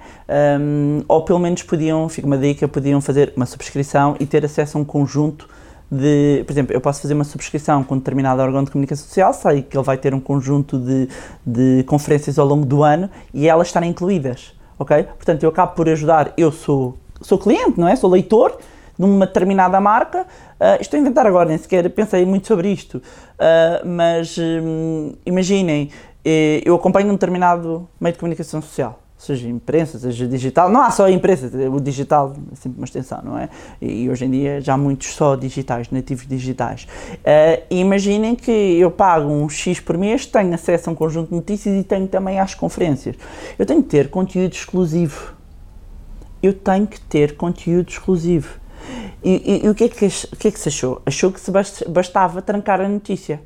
Speaker 1: Um, ou pelo menos podiam, fica uma dica, podiam fazer uma subscrição e ter acesso a um conjunto de, por exemplo, eu posso fazer uma subscrição com um determinado órgão de comunicação social, sei que ele vai ter um conjunto de, de conferências ao longo do ano e elas estarem incluídas, ok? Portanto, eu acabo por ajudar, eu sou, sou cliente, não é? Sou leitor de uma determinada marca, uh, estou a inventar agora, nem sequer pensei muito sobre isto, uh, mas um, imaginem, eh, eu acompanho um determinado meio de comunicação social, seja imprensa, seja digital, não há só a imprensa, o digital é sempre uma extensão, não é? E hoje em dia já há muitos só digitais, nativos digitais. Uh, imaginem que eu pago um X por mês, tenho acesso a um conjunto de notícias e tenho também às conferências. Eu tenho que ter conteúdo exclusivo. Eu tenho que ter conteúdo exclusivo. E, e, e o, que é que, o que é que se achou? Achou que se bastava trancar a notícia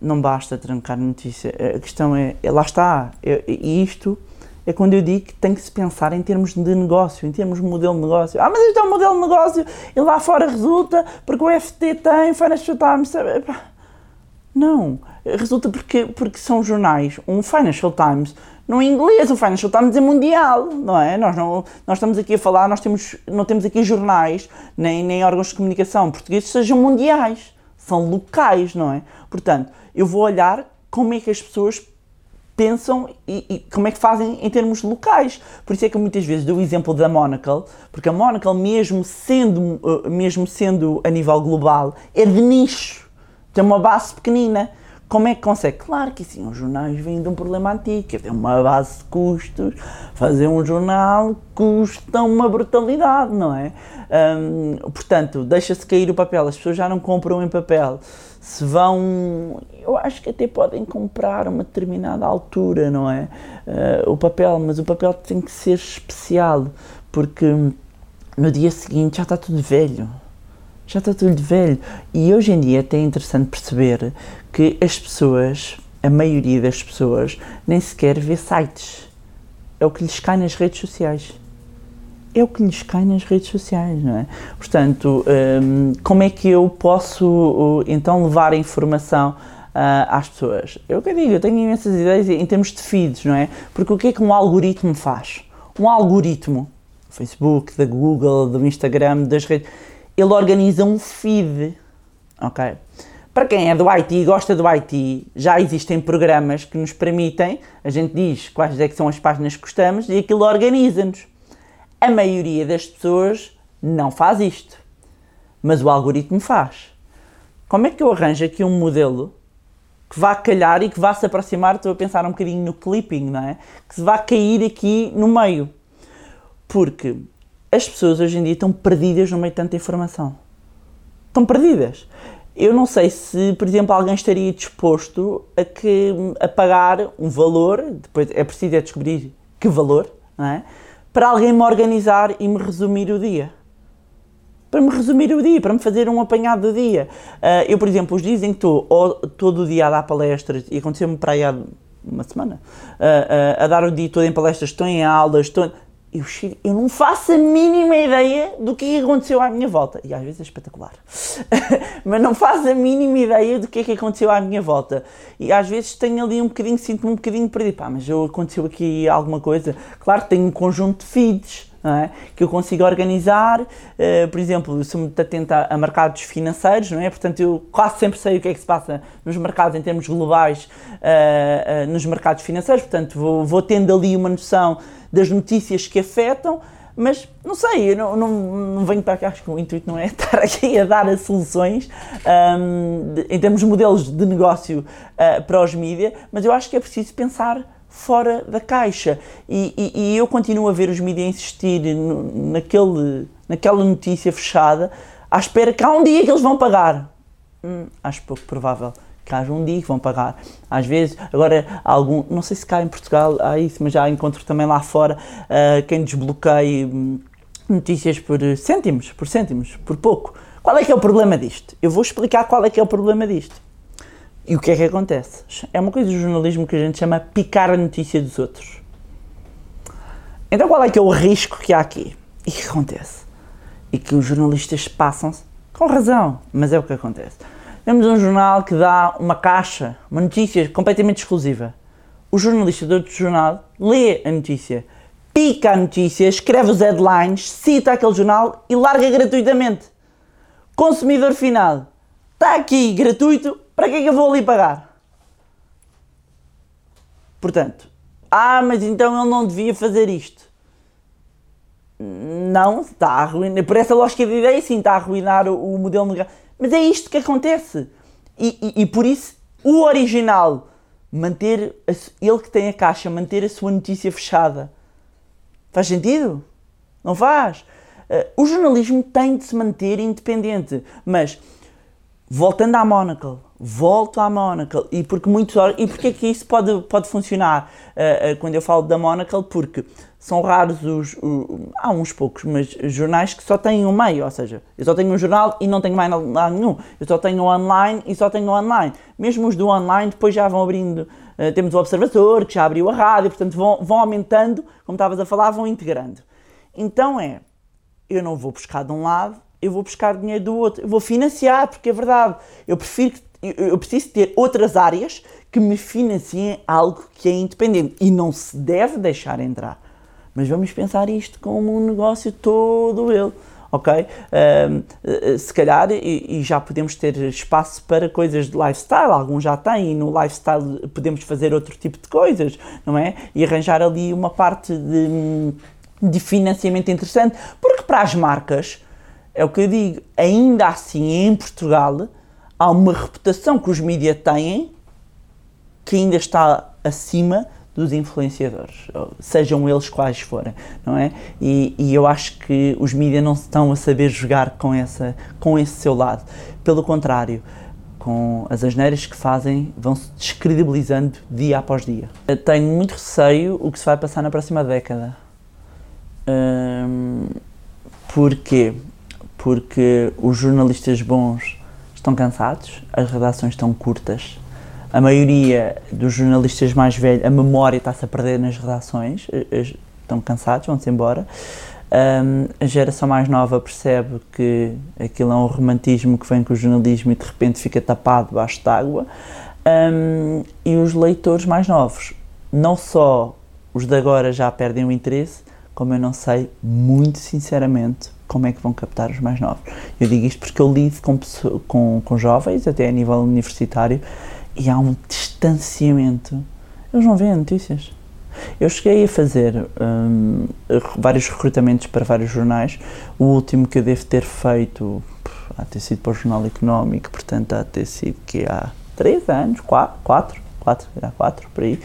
Speaker 1: não basta trancar a notícia. A questão é, lá está, e isto é quando eu digo que tem que se pensar em termos de negócio, em termos de modelo de negócio. Ah, mas isto é um modelo de negócio e lá fora resulta porque o FT tem Financial Times. Não, resulta porque, porque são jornais. Um Financial Times não é inglês, o Financial Times é mundial, não é? Nós, não, nós estamos aqui a falar, nós temos, não temos aqui jornais, nem, nem órgãos de comunicação portugueses sejam mundiais, são locais, não é? Portanto, eu vou olhar como é que as pessoas pensam e, e, como é que fazem em termos locais. Por isso é que muitas vezes dou o exemplo da Monocle, porque a Monocle, mesmo sendo, uh, mesmo sendo a nível global, é de nicho, tem uma base pequenina. Como é que consegue? Claro que sim, os jornais vêm de um problema antigo, é uma base de custos, fazer um jornal custa uma brutalidade, não é? Portanto, deixa-se cair o papel, as pessoas já não compram em papel se vão, eu acho que até podem comprar uma determinada altura, não é? Uh, o papel, mas o papel tem que ser especial, porque no dia seguinte já está tudo velho. Já está tudo velho. E hoje em dia é até interessante perceber que as pessoas, a maioria das pessoas, nem sequer vê sites. É o que lhes cai nas redes sociais é o que lhes cai nas redes sociais, não é? Portanto, um, como é que eu posso então levar a informação uh, às pessoas? Eu que digo, eu tenho imensas ideias em termos de feeds, não é? Porque o que é que um algoritmo faz? Um algoritmo, do Facebook, da Google, do Instagram, das redes, ele organiza um feed, ok? Para quem é do IT e gosta do IT, já existem programas que nos permitem, a gente diz quais é que são as páginas que gostamos e aquilo organiza-nos. A maioria das pessoas não faz isto, mas o algoritmo faz. Como é que eu arranjo aqui um modelo que vá calhar e que vá se aproximar? Estou a pensar um bocadinho no clipping, não é? Que se vá cair aqui no meio. Porque as pessoas hoje em dia estão perdidas no meio de tanta informação. Estão perdidas. Eu não sei se, por exemplo, alguém estaria disposto a, que, a pagar um valor, depois é preciso é descobrir que valor, não é? Para alguém me organizar e me resumir o dia. Para me resumir o dia, para me fazer um apanhado do dia. Uh, eu, por exemplo, os dias em que estou todo o dia a dar palestras, e aconteceu-me para aí há uma semana, uh, uh, a dar o dia todo em palestras, estou em aulas, estou eu, chego, eu não faço a mínima ideia do que aconteceu à minha volta. E às vezes é espetacular. Mas não faço a mínima ideia do que é que aconteceu à minha volta. E às vezes tenho ali um bocadinho, sinto-me um bocadinho perdido. Pá, mas aconteceu aqui alguma coisa. Claro tenho um conjunto de feeds. É? que eu consigo organizar, uh, por exemplo, sou muito atento a, mercados financeiros, não é? Portanto, eu quase sempre sei o que é que se passa nos mercados em termos globais, uh, uh, nos mercados financeiros, portanto, vou, vou tendo ali uma noção das notícias que afetam, mas não sei, eu não, não, não venho para cá, acho que o intuito não é estar aqui a dar as soluções um, de, em termos de modelos de negócio para os mídias, mas eu acho que é preciso pensar fora da caixa. E, e, e eu continuo a ver os mídias insistir no, naquele, naquela notícia fechada, à espera que há um dia que eles vão pagar. Hum, acho pouco provável que haja um dia que vão pagar. Às vezes, agora, algum, não sei se cá em Portugal há isso, mas já encontro também lá fora uh, quem desbloqueie hum, notícias por cêntimos, por cêntimos, por pouco. Qual é que é o problema disto? Eu vou explicar qual é que é o problema disto. E o que é que acontece? É uma coisa do jornalismo que a gente chama picar a notícia dos outros. Então qual é que é o risco que há aqui? E que acontece? E que os jornalistas passam-se, com razão, mas é o que acontece temos um jornal que dá uma caixa, uma notícia completamente exclusiva. O jornalista do outro jornal lê a notícia, pica a notícia, escreve os headlines, cita aquele jornal e larga gratuitamente. Consumidor final, está aqui gratuito, para que é que eu vou ali pagar? Portanto, ah, mas então ele não devia fazer isto. Não, está a arruinar, por essa lógica de ideia, sim, está a arruinar o, o modelo negativo mas é isto que acontece. E, e, e por isso, o original, manter, a, ele que tem a caixa, manter a sua notícia fechada. Faz sentido? Não faz? Uh, o jornalismo tem de se manter independente, mas voltando à Monocle, volto à Monocle, e porque muitos e porque é que isso pode, pode funcionar uh, uh, quando eu falo da Monocle? Porque são raros os, uh, há uns poucos, mas jornais que só têm um meio, ou seja, eu só tenho um jornal e não tenho mais nada nenhum, eu só tenho online e só tenho online. Mesmo os do online depois já vão abrindo, uh, temos o Observador que já abriu a rádio, portanto vão, vão aumentando, como estavas a falar, vão integrando. Então é, eu não vou buscar de um lado, eu vou buscar dinheiro do outro, eu vou financiar, porque é verdade, eu prefiro que eu preciso ter outras áreas que me financiem algo que é independente e não se deve deixar entrar. Mas vamos pensar isto como um negócio todo ele, ok? Uh, se calhar, e, e, já podemos ter espaço para coisas de lifestyle, alguns já têm, e no lifestyle podemos fazer outro tipo de coisas, não é? E arranjar ali uma parte de, de financiamento interessante, porque para as marcas, é o que eu digo, ainda assim em Portugal há uma reputação que os mídias têm que ainda está acima dos influenciadores, sejam eles quais forem, não é? E, e eu acho que os mídias não estão a saber jogar com, essa, com esse seu lado. Pelo contrário, com as asneiras que fazem, vão-se descredibilizando dia após dia. Eu tenho muito receio o que se vai passar na próxima década. Hum, porquê? Porque os jornalistas bons estão cansados, as redações estão curtas, a maioria dos jornalistas mais velhos, a memória está-se a perder nas redações, eh, eh, estão cansados, vão-se embora. Um, a geração mais nova percebe que aquilo é um romantismo que vem com o jornalismo e de repente fica tapado debaixo d'água. Um, e os leitores mais novos, não só os de agora já perdem o interesse, como eu não sei, muito sinceramente, como é que vão captar os mais novos. Eu digo isto porque eu lido com, com, com jovens, até a nível universitário, e há um distanciamento. Eles não veem notícias. Eu cheguei a fazer um, vários recrutamentos para vários jornais. O último que eu devo ter feito há ter sido para o Jornal Económico, portanto há ter sido que há 3 anos, 4, 4, 4, há 4 por aí.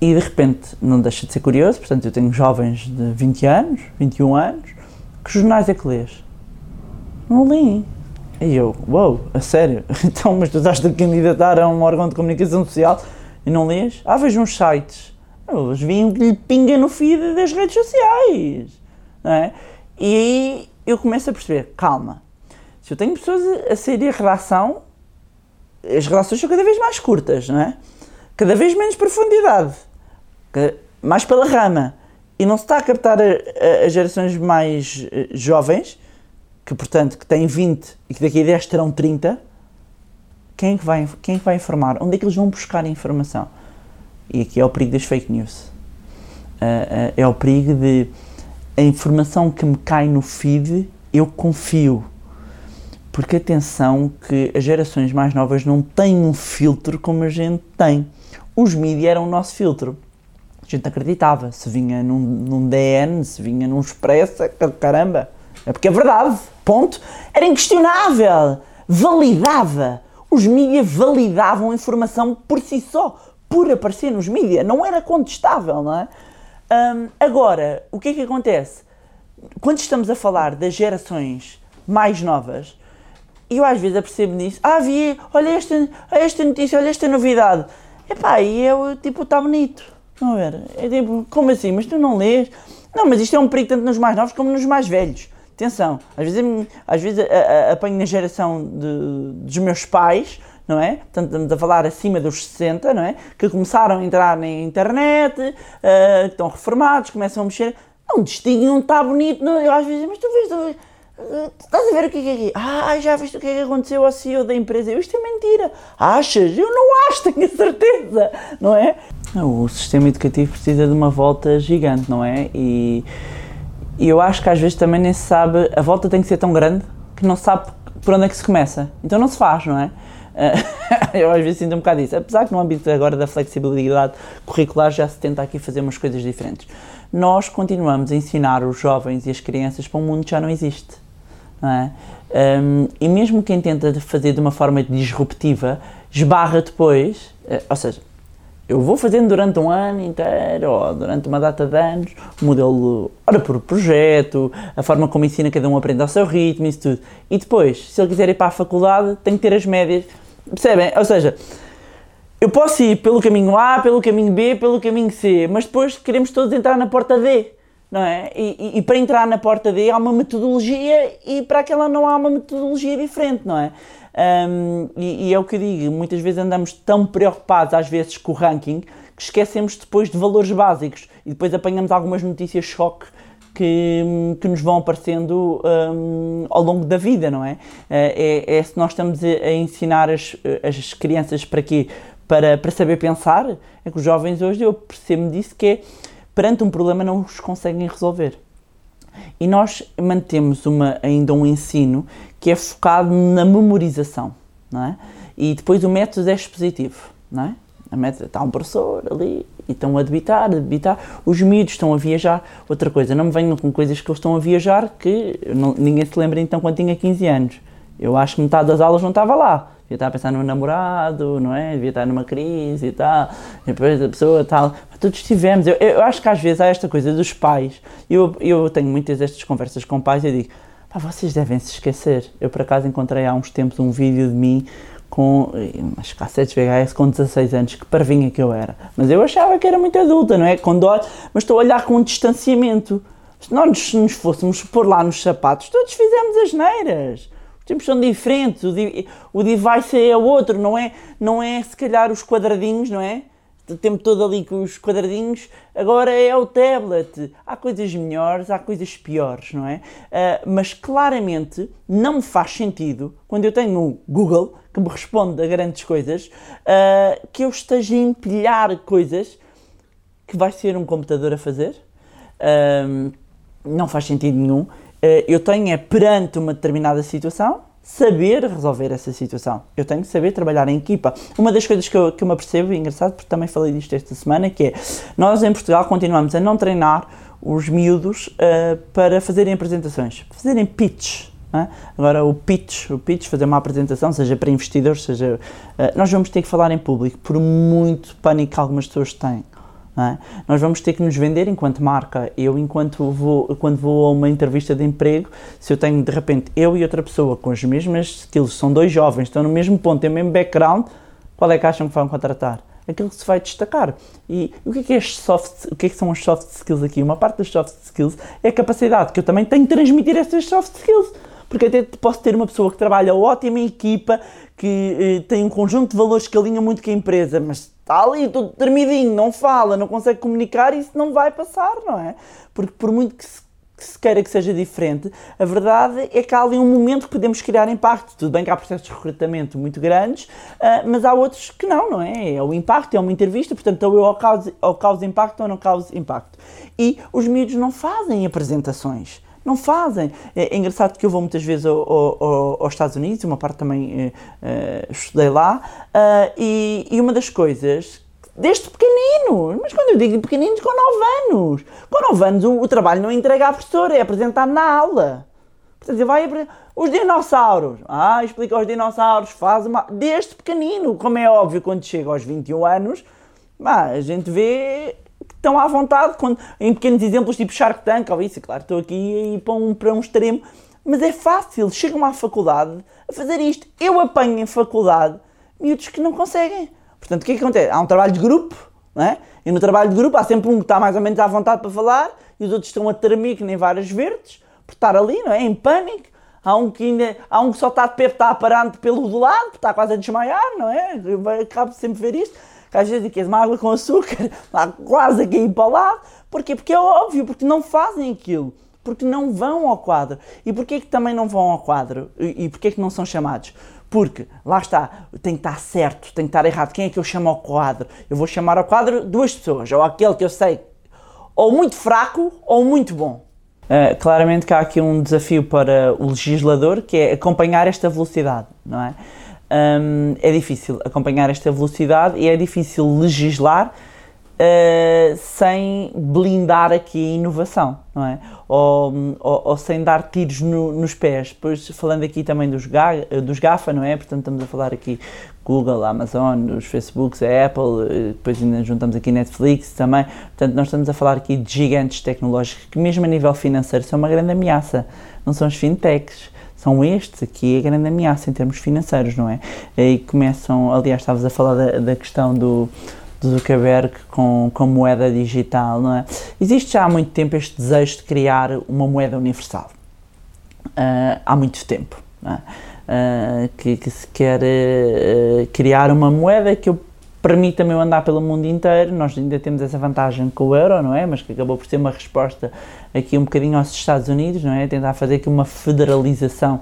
Speaker 1: E de repente não deixa de ser curioso, portanto eu tenho jovens de 20 anos, 21 anos, que jornais é que lês? Não leem. E eu, uau, wow, a sério? Então, mas tu estás a candidatar a um órgão de comunicação social e não lês? Ah, vejo uns sites. Eles o que lhe pinga no feed das redes sociais. Não é? E aí eu começo a perceber, calma, se eu tenho pessoas a sair a redação, as relações são cada vez mais curtas, não é? Cada vez menos profundidade, mais pela rama. E não se está a captar as gerações mais eh, jovens, que portanto que têm 20 e que daqui a 10 terão 30, quem é que vai, quem é que vai informar? Onde é que eles vão buscar a informação? E aqui é o perigo das fake news. Uh, uh, é o perigo de a informação que me cai no feed, eu confio. Porque atenção que as gerações mais novas não têm um filtro como a gente tem. Os mídias eram o nosso filtro. A gente acreditava. Se vinha num, num DN, se vinha num Expresso, caramba. É porque é verdade. Ponto. Era inquestionável. Validava. Os mídias validavam a informação por si só. Por aparecer nos mídias. Não era contestável, não é? Um, agora, o que é que acontece? Quando estamos a falar das gerações mais novas, eu às vezes apercebo nisso, ah, vi, olha esta, esta notícia, olha esta novidade. Epá, e eu, tipo, está bonito. Estão ver? É tipo, como assim? Mas tu não lês? Não, mas isto é um perigo tanto nos mais novos como nos mais velhos. Atenção, às vezes, às vezes a, a, apanho na geração de, dos meus pais, não é? Portanto, estamos a falar acima dos 60, não é? Que começaram a entrar na internet, uh, estão reformados, começam a mexer. Não distinguem, não está bonito. Não, eu às vezes, mas tu vês, tu, uh, estás a ver o que é que é aqui? Ah, já viste o que é que aconteceu ao CEO da empresa? Eu, isto é mentira. Achas? Eu não acho, tenho a certeza, não é? O sistema educativo precisa de uma volta gigante, não é? E, e eu acho que às vezes também nem se sabe, a volta tem que ser tão grande que não se sabe por onde é que se começa. Então não se faz, não é? eu às vezes sinto um bocado isso. Apesar que no âmbito agora da flexibilidade curricular já se tenta aqui fazer umas coisas diferentes. Nós continuamos a ensinar os jovens e as crianças para um mundo que já não existe. Não é? Um, e mesmo quem tenta fazer de uma forma disruptiva, esbarra depois, eh, ou seja, eu vou fazendo durante um ano inteiro, ou durante uma data de anos, modelo, ora por projeto, a forma como ensina cada um aprende ao seu ritmo, isso tudo. E depois, se ele quiser ir para a faculdade, tem que ter as médias Percebem? Ou seja, eu posso ir pelo caminho A, pelo caminho B, pelo caminho C, mas depois queremos todos entrar na porta D, não é? E, e, e, para entrar na porta D há uma metodologia e para aquela não há uma metodologia diferente, não é? Um, e, e, é o que eu digo, muitas vezes andamos tão preocupados às vezes com o ranking que esquecemos depois de valores básicos e depois apanhamos algumas notícias choque que, que nos vão aparecendo um, ao longo da vida, não é? Eh, é, é se nós estamos a, a ensinar as, as crianças para quê? Para, para saber pensar, é que os jovens hoje, eu percebo disso, que é, perante um problema não os conseguem resolver. E nós mantemos uma, ainda um ensino que é focado na memorização, não é? E depois o método é expositivo, não é? A método, está um professor ali, e estão a debitar, a debitar. Os miúdos estão a viajar. Outra coisa, não me venham com coisas que eles estão a viajar que não, ninguém se lembra então quando tinha 15 anos. Eu acho que metade das aulas não estava lá. Devia estar a pensar no namorado, não é? Devia estar numa crise e tal. E depois a pessoa tal. Todos estivemos. Eu, eu, acho que às vezes há esta coisa dos pais. Eu, eu tenho muitas destas conversas com pais e digo: pá, vocês devem se esquecer. Eu por acaso encontrei há uns tempos um vídeo de mim com umas cassetes VHS com 16 anos, que parvinha que eu era. Mas eu achava que era muito adulta, não é? Quando olho, mas estou a olhar com um distanciamento. Se nós nos fôssemos pôr lá nos sapatos, todos fizemos as neiras. Os tempos são diferentes, o, o device é outro, não é, não é se calhar os quadradinhos, não é? o tempo todo ali com os quadradinhos, agora é o tablet. Há coisas melhores, há coisas piores, não é? Uh, mas claramente não me faz sentido, quando eu tenho o Google, que me responde a grandes coisas, uh, que eu esteja a empilhar coisas que vai ser um computador a fazer. Uh, não faz sentido nenhum. Eu tenho é perante uma determinada situação, saber resolver essa situação. Eu tenho que saber trabalhar em equipa. Uma das coisas que eu, que eu me apercebo, é engraçado, porque também falei disto esta semana, que é, nós em Portugal continuamos a não treinar os miúdos uh, para fazerem apresentações, fazerem pitch. É? Agora, o pitch, o pitch, fazer uma apresentação, seja para investidores, seja. Uh, nós vamos ter que falar em público, por muito pânico que algumas pessoas têm. É? Nós vamos ter que nos vender enquanto marca. Eu, enquanto vou, quando vou a uma entrevista de emprego, se eu tenho de repente eu e outra pessoa com os mesmos skills, são dois jovens, estão no mesmo ponto, têm o mesmo background, qual é que acham que vão contratar? aquilo que se vai destacar. E, e o que é que, é soft, o que é que são as soft skills aqui? Uma parte das soft skills é a capacidade que eu também tenho de transmitir essas soft skills porque até posso ter uma pessoa que trabalha ótima em equipa, que eh, tem um conjunto de valores que alinha muito com a empresa, mas está ali todo tremidinho, não fala, não consegue comunicar, isso não vai passar, não é? Porque por muito que se, que se queira que seja diferente, a verdade é que há ali um momento que podemos criar impacto. Tudo bem que há processos de recrutamento muito grandes, uh, mas há outros que não, não é? É o impacto, é uma entrevista, portanto, ou eu causo, ou causo impacto ou não causo impacto. E os miúdos não fazem apresentações. Não fazem. É, é engraçado que eu vou muitas vezes ao, ao, aos Estados Unidos, uma parte também uh, estudei lá, uh, e, e uma das coisas desde pequenino, mas quando eu digo pequeninos, com 9 anos. Com 9 anos o, o, trabalho não é entregar à professora, é apresentar na aula. Portanto, vai os dinossauros. Ah, explica aos dinossauros, faz uma. Desde pequenino, como é óbvio, quando chega aos 21 anos, bah, a gente vê estão à vontade, quando, em pequenos exemplos tipo Shark Tank, ou isso, claro, estou aqui para um, para um extremo, mas é fácil, chegam à faculdade a fazer isto. Eu apanho em faculdade miúdos que não conseguem. Portanto, o que é que acontece? Há um trabalho de grupo, não é? E no trabalho de grupo há sempre um que está mais ou menos à vontade para falar e os outros estão a tremer que nem várias verdes, por estar ali, não é? Em pânico. Há um que ainda, há um que só está de pé, está aparando pelo do lado, está quase a desmaiar, não é? Acabo sempre a ver isto que às vezes queres uma água com açúcar, lá quase a cair para lado. Porquê? Porque é óbvio, porque não fazem aquilo. Porque não vão ao quadro. E porquê que também não vão ao quadro? E, e porquê que não são chamados? Porque, lá está, tem que estar certo, tem que estar errado. Quem é que eu chamo ao quadro? Eu vou chamar ao quadro duas pessoas, ou aquele que eu sei ou muito fraco ou muito bom. Uh, claramente que há aqui um desafio para o legislador que é acompanhar esta velocidade, não é? Um, é difícil acompanhar esta velocidade e é difícil legislar uh, sem blindar aqui a inovação, não é? Ou, ou, ou sem dar tiros no, nos pés. Depois, falando aqui também dos, dos GAFA, não é? Portanto, estamos a falar aqui Google, Amazon, os Facebooks, a Apple, eh, depois ainda juntamos aqui Netflix também. Portanto, nós estamos a falar aqui de gigantes tecnológicos que, mesmo a nível financeiro, são uma grande ameaça. Não são os fintechs são estes aqui a grande ameaça em termos financeiros, não é? E começam, aliás, estavas a falar da, da questão do, do Zuckerberg com, com moeda digital, não é? Existe já há muito tempo este desejo de criar uma moeda universal. Uh, há muito tempo, é? uh, que, que, se quer uh, criar uma moeda que eu permita-me eu andar pelo mundo inteiro. Nós ainda temos essa vantagem com o euro, não é? Mas que acabou por ser uma resposta aqui um bocadinho aos Estados Unidos, não é? Tentar fazer aqui uma federalização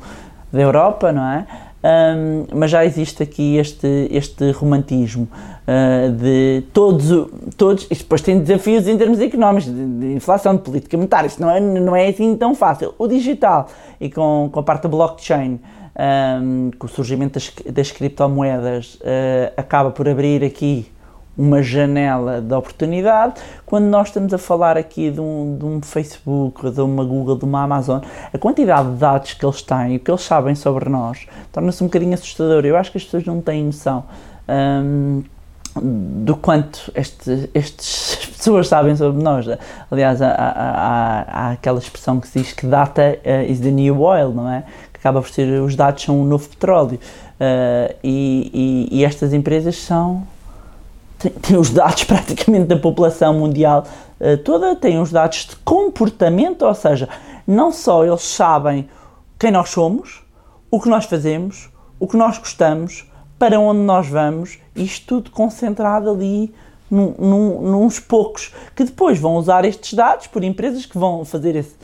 Speaker 1: da Europa, não é? Um, mas já existe aqui este, este romantismo uh, de todos, todos, e depois tem desafios em termos económicos, de, de, inflação, de política monetária, isto não é, não é assim tão fácil. O digital e com, com a parte da blockchain, um, com o surgimento das, das criptomoedas, uh, acaba por abrir aqui uma janela de oportunidade. Quando nós estamos a falar aqui de um, de um Facebook, de uma Google, de uma Amazon, a quantidade de dados que eles têm, o que eles sabem sobre nós, torna-se um bocadinho assustador. Eu acho que as pessoas não têm noção um, do quanto este, estas pessoas sabem sobre nós. Aliás, há, há, há, aquela expressão que se diz que data uh, is the new oil, não é? Acaba por ser, os dados são o novo petróleo. Uh, e, e, e estas empresas são tem, tem os dados praticamente da população mundial uh, toda, tem os dados de comportamento, ou seja, não só eles sabem quem nós somos, o que nós fazemos, o que nós gostamos, para onde nós vamos, isto tudo concentrado ali num, num, poucos que depois vão usar estes dados por empresas que vão fazer esse.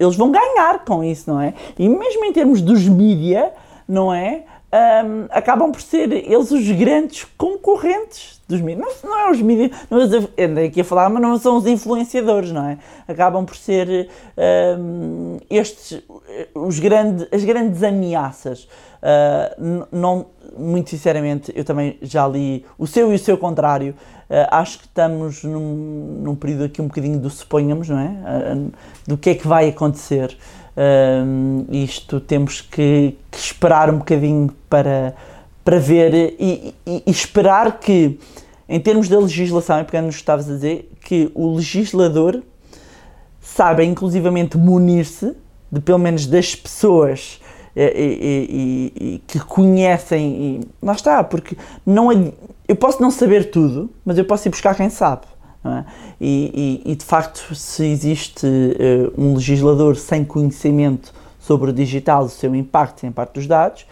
Speaker 1: Eles vão ganhar com isso, não é? E mesmo em termos dos mídia, não é? Um, acabam por ser eles os grandes concorrentes dos mídias. Não, não é os mídias, andei aqui a falar, mas não são os influenciadores, não é? Acabam por ser um, estes, os grandes, as grandes ameaças. Uh, não, muito sinceramente, eu também já li o seu e o seu contrário. Uh, acho que estamos num, num período aqui um bocadinho do suponhamos, não é? Uh, do que é que vai acontecer. Um, isto temos que, que, esperar um bocadinho para, para ver e, e, e, esperar que, em termos da legislação, e porque nos estavas a dizer, que o legislador saiba inclusivamente munir-se de pelo menos das pessoas e, e, e, que conhecem, e lá está, porque não é, eu posso não saber tudo, mas eu posso ir buscar quem sabe. É? E, e, e, de facto, se existe uh, um legislador sem conhecimento sobre o digital, o seu impacto em parte dos dados,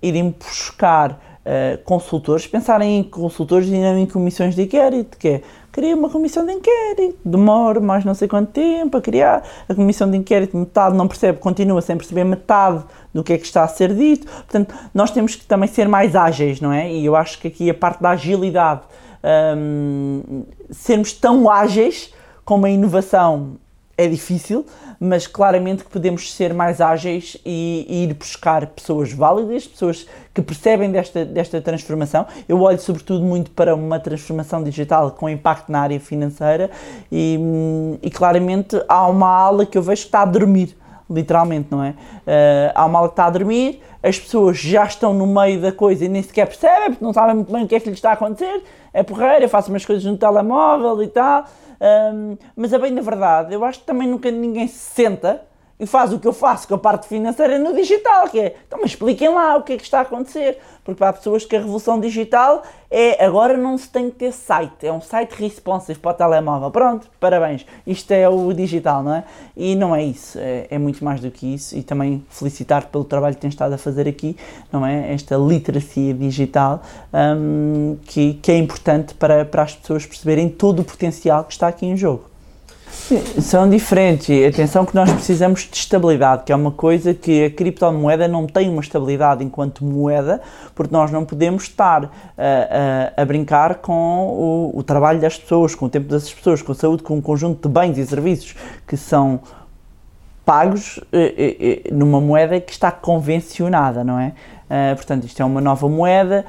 Speaker 1: irem buscar uh, consultores, pensarem em consultores e não em comissões de inquérito, que é cria uma comissão de inquérito, demora mais não sei quanto tempo a criar, a comissão de inquérito metade não percebe, continua sem perceber metade do que é que está a ser dito, portanto nós temos que também ser mais ágeis, não é? E eu acho que aqui a parte da agilidade, um, sermos tão ágeis como a inovação é difícil, mas claramente que podemos ser mais ágeis e, e, ir buscar pessoas válidas, pessoas que percebem desta, desta transformação. Eu olho sobretudo muito para uma transformação digital com impacto na área financeira e, e claramente há uma ala que eu vejo que está a dormir, literalmente, não é? Uh, há uma ala que está a dormir, as pessoas já estão no meio da coisa e nem sequer percebem, porque não sabem muito bem o que é que lhes está a acontecer, é porreira, eu faço umas coisas no telemóvel e tal, um, mas a bem da verdade, eu acho que também nunca ninguém se senta e faz o que eu faço com a parte financeira no digital, que é, então, mas expliquem lá o que é que está a acontecer, porque há pessoas que a revolução digital é, agora não se tem que ter site, é um site responsive para o telemóvel, pronto, parabéns, isto é o digital, não é? E não é isso, é, é muito mais do que isso, e também felicitar pelo trabalho que tem estado a fazer aqui, não é? Esta literacia digital, um, que, que é importante para, para as pessoas perceberem todo o potencial que está aqui em jogo. São diferentes. E atenção que nós precisamos de estabilidade, que é uma coisa que a criptomoeda não tem uma estabilidade enquanto moeda, porque nós não podemos estar a, a, a brincar com o, o, trabalho das pessoas, com o tempo das pessoas, com a saúde, com um conjunto de bens e serviços que são pagos eh, eh, numa moeda que está convencionada, não é? Uh, portanto, isto é uma nova moeda.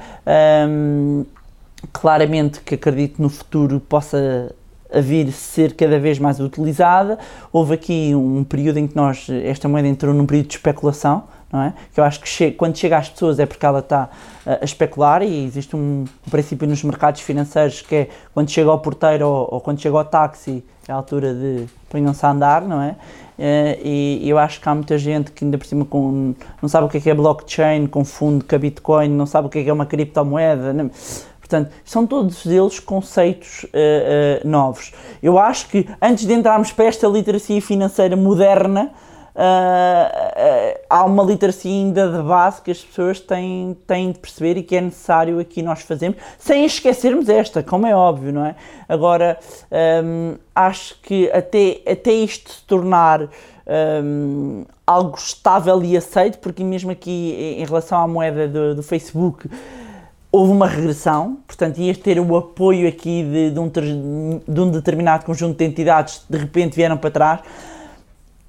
Speaker 1: Um, claramente que acredito no futuro possa a vir ser cada vez mais utilizada. Houve aqui um período em que nós, esta moeda entrou num período de especulação, não é? Que eu acho que quando chega às pessoas é porque ela está a, a especular e existe um, princípio nos mercados financeiros que é quando chega ao porteiro ou, ou quando chega ao táxi é a altura de ponham-se a andar, não é? Uh, e eu acho que há muita gente que ainda por cima com, não sabe o que é, que é blockchain, confunde com a Bitcoin, não sabe o que é, que é uma criptomoeda. Não, Portanto, são todos eles conceitos uh, uh, novos. Eu acho que antes de entrarmos para esta literacia financeira moderna, uh, há uma literacia ainda de base que as pessoas têm, têm de perceber e que é necessário aqui nós fazermos, sem esquecermos esta, como é óbvio, não é? Agora, um, acho que até, até isto se tornar um, algo estável e aceito, porque mesmo aqui em relação à moeda do, do Facebook, houve uma regressão, portanto, ias ter o apoio aqui de, de, um, de, um, determinado conjunto de entidades de repente vieram para trás.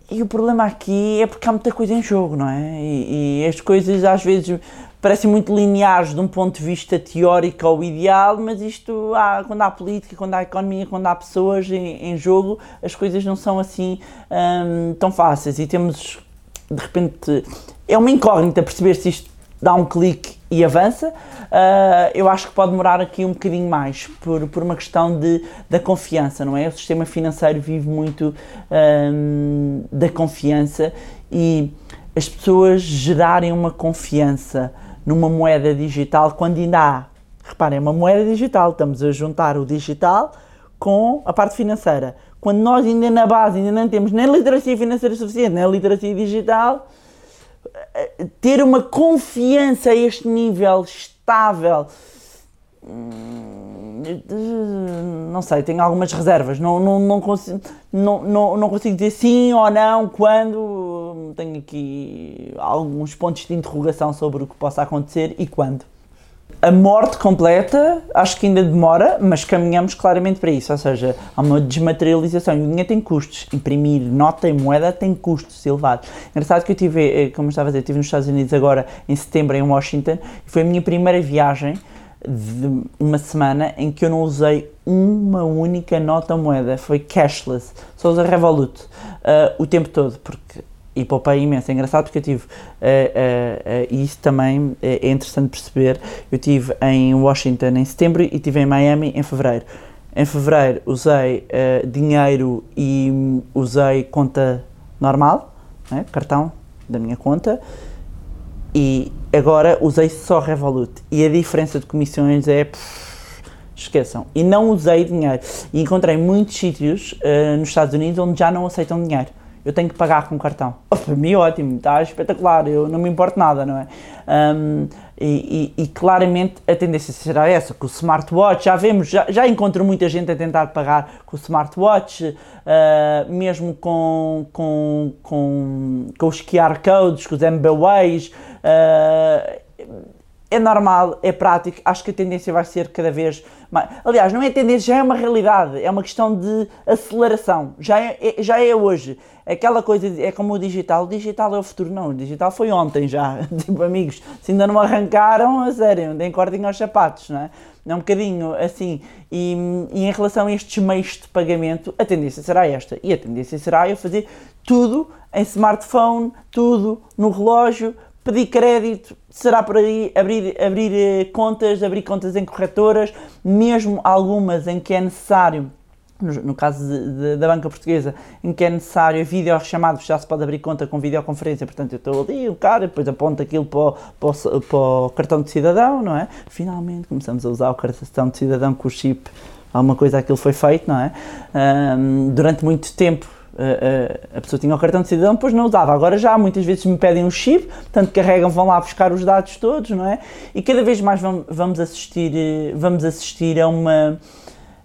Speaker 1: E o problema aqui é porque há muita coisa em jogo, não é? E, e as coisas às vezes parecem muito lineares de um ponto de vista teórico ou ideal, mas isto, há, quando há política, quando há economia, quando há pessoas em, em jogo, as coisas não são assim hum, tão fáceis. E temos, de repente, é uma incógnita perceber se isto dá um clique e avança. Uh, eu acho que pode demorar aqui um bocadinho mais por, por uma questão de, da confiança, não é? O sistema financeiro vive muito um, da confiança e as pessoas gerarem uma confiança numa moeda digital quando ainda há, reparem, é uma moeda digital, estamos a juntar o digital com a parte financeira. Quando nós ainda na base ainda não temos nem literacia financeira suficiente, nem literacia digital, ter uma confiança a este nível estável. Hum, não sei, tenho algumas reservas. Não, não, não, consigo, não, não, não consigo dizer sim ou não quando. Tenho aqui alguns pontos de interrogação sobre o que possa acontecer e quando. A morte completa acho que ainda demora, mas caminhamos claramente para isso. Ou seja, há uma desmaterialização e o dinheiro tem custos. Imprimir nota e moeda tem custos elevados. Engraçado que eu tive, eh, como estava a dizer, estive nos Estados Unidos agora em setembro, em Washington, e foi a minha primeira viagem de uma semana em que eu não usei uma única nota moeda. Foi cashless. Só usei Revolut uh, o tempo todo, porque e poupei imenso. É engraçado porque eu tive, uh, uh, uh, isso também é interessante perceber, eu tive em Washington em setembro e tive em Miami em fevereiro. Em fevereiro usei dinheiro e usei conta normal, né, cartão da minha conta, e agora usei só Revolut e a diferença de comissões é pff, esqueçam e não usei dinheiro e encontrei muitos sítios nos Estados Unidos onde já não aceitam dinheiro eu tenho que pagar com cartão. Oh, para mim, ótimo, está espetacular, eu não me importo nada, não é? Um, e, e, e, claramente a tendência será essa, com o smartwatch, já vemos, já, já encontro muita gente a tentar pagar com o smartwatch, uh, mesmo com, com, com, com os QR codes, com os MBWays, uh, é normal, é prático, acho que a tendência vai ser cada vez mais. Aliás, não é tendência, já é uma realidade, é uma questão de aceleração, já é, é, já é hoje. Aquela coisa, é como o digital, o digital é o futuro, não, o digital foi ontem já. Tipo, amigos, se ainda não arrancaram, a sério, deem cordinho aos sapatos, não é? É um bocadinho assim. E, e, em relação a estes meios de pagamento, a tendência será esta. E a tendência será eu fazer tudo em smartphone, tudo no relógio, pedir crédito, será por aí abrir, abrir eh, contas, abrir contas em corretoras, mesmo algumas em que é necessário, no, caso de, de, da banca portuguesa, em que é necessário a videochamada, já se pode abrir conta com videoconferência, portanto eu estou ali, o cara, depois aponta aquilo para o, para, o, para o, cartão de cidadão, não é? Finalmente começamos a usar o cartão de cidadão com o chip, alguma coisa aquilo foi feito, não é? Um, durante muito tempo a, a, pessoa tinha o cartão de cidadão, depois não usava. Agora já muitas vezes me pedem um chip, portanto carregam, vão lá buscar os dados todos, não é? E cada vez mais vamos assistir, eh, vamos assistir a uma.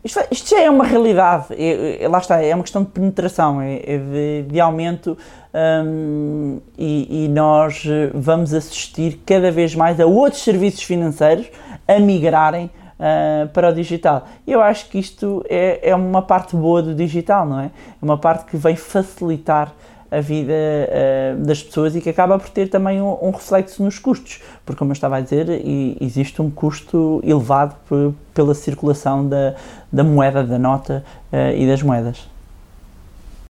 Speaker 1: Isto, isto já é uma realidade, é, é, lá está, é uma questão de penetração, é, é de, de, aumento um, e, e nós vamos assistir cada vez mais a outros serviços financeiros a migrarem uh, para o digital. E eu acho que isto é, é uma parte boa do digital, não é? É uma parte que vem facilitar a vida uh, das pessoas e que acaba por ter também um, um, reflexo nos custos, porque como eu estava a dizer, existe um custo elevado pela circulação da, da moeda, da nota uh, e das moedas.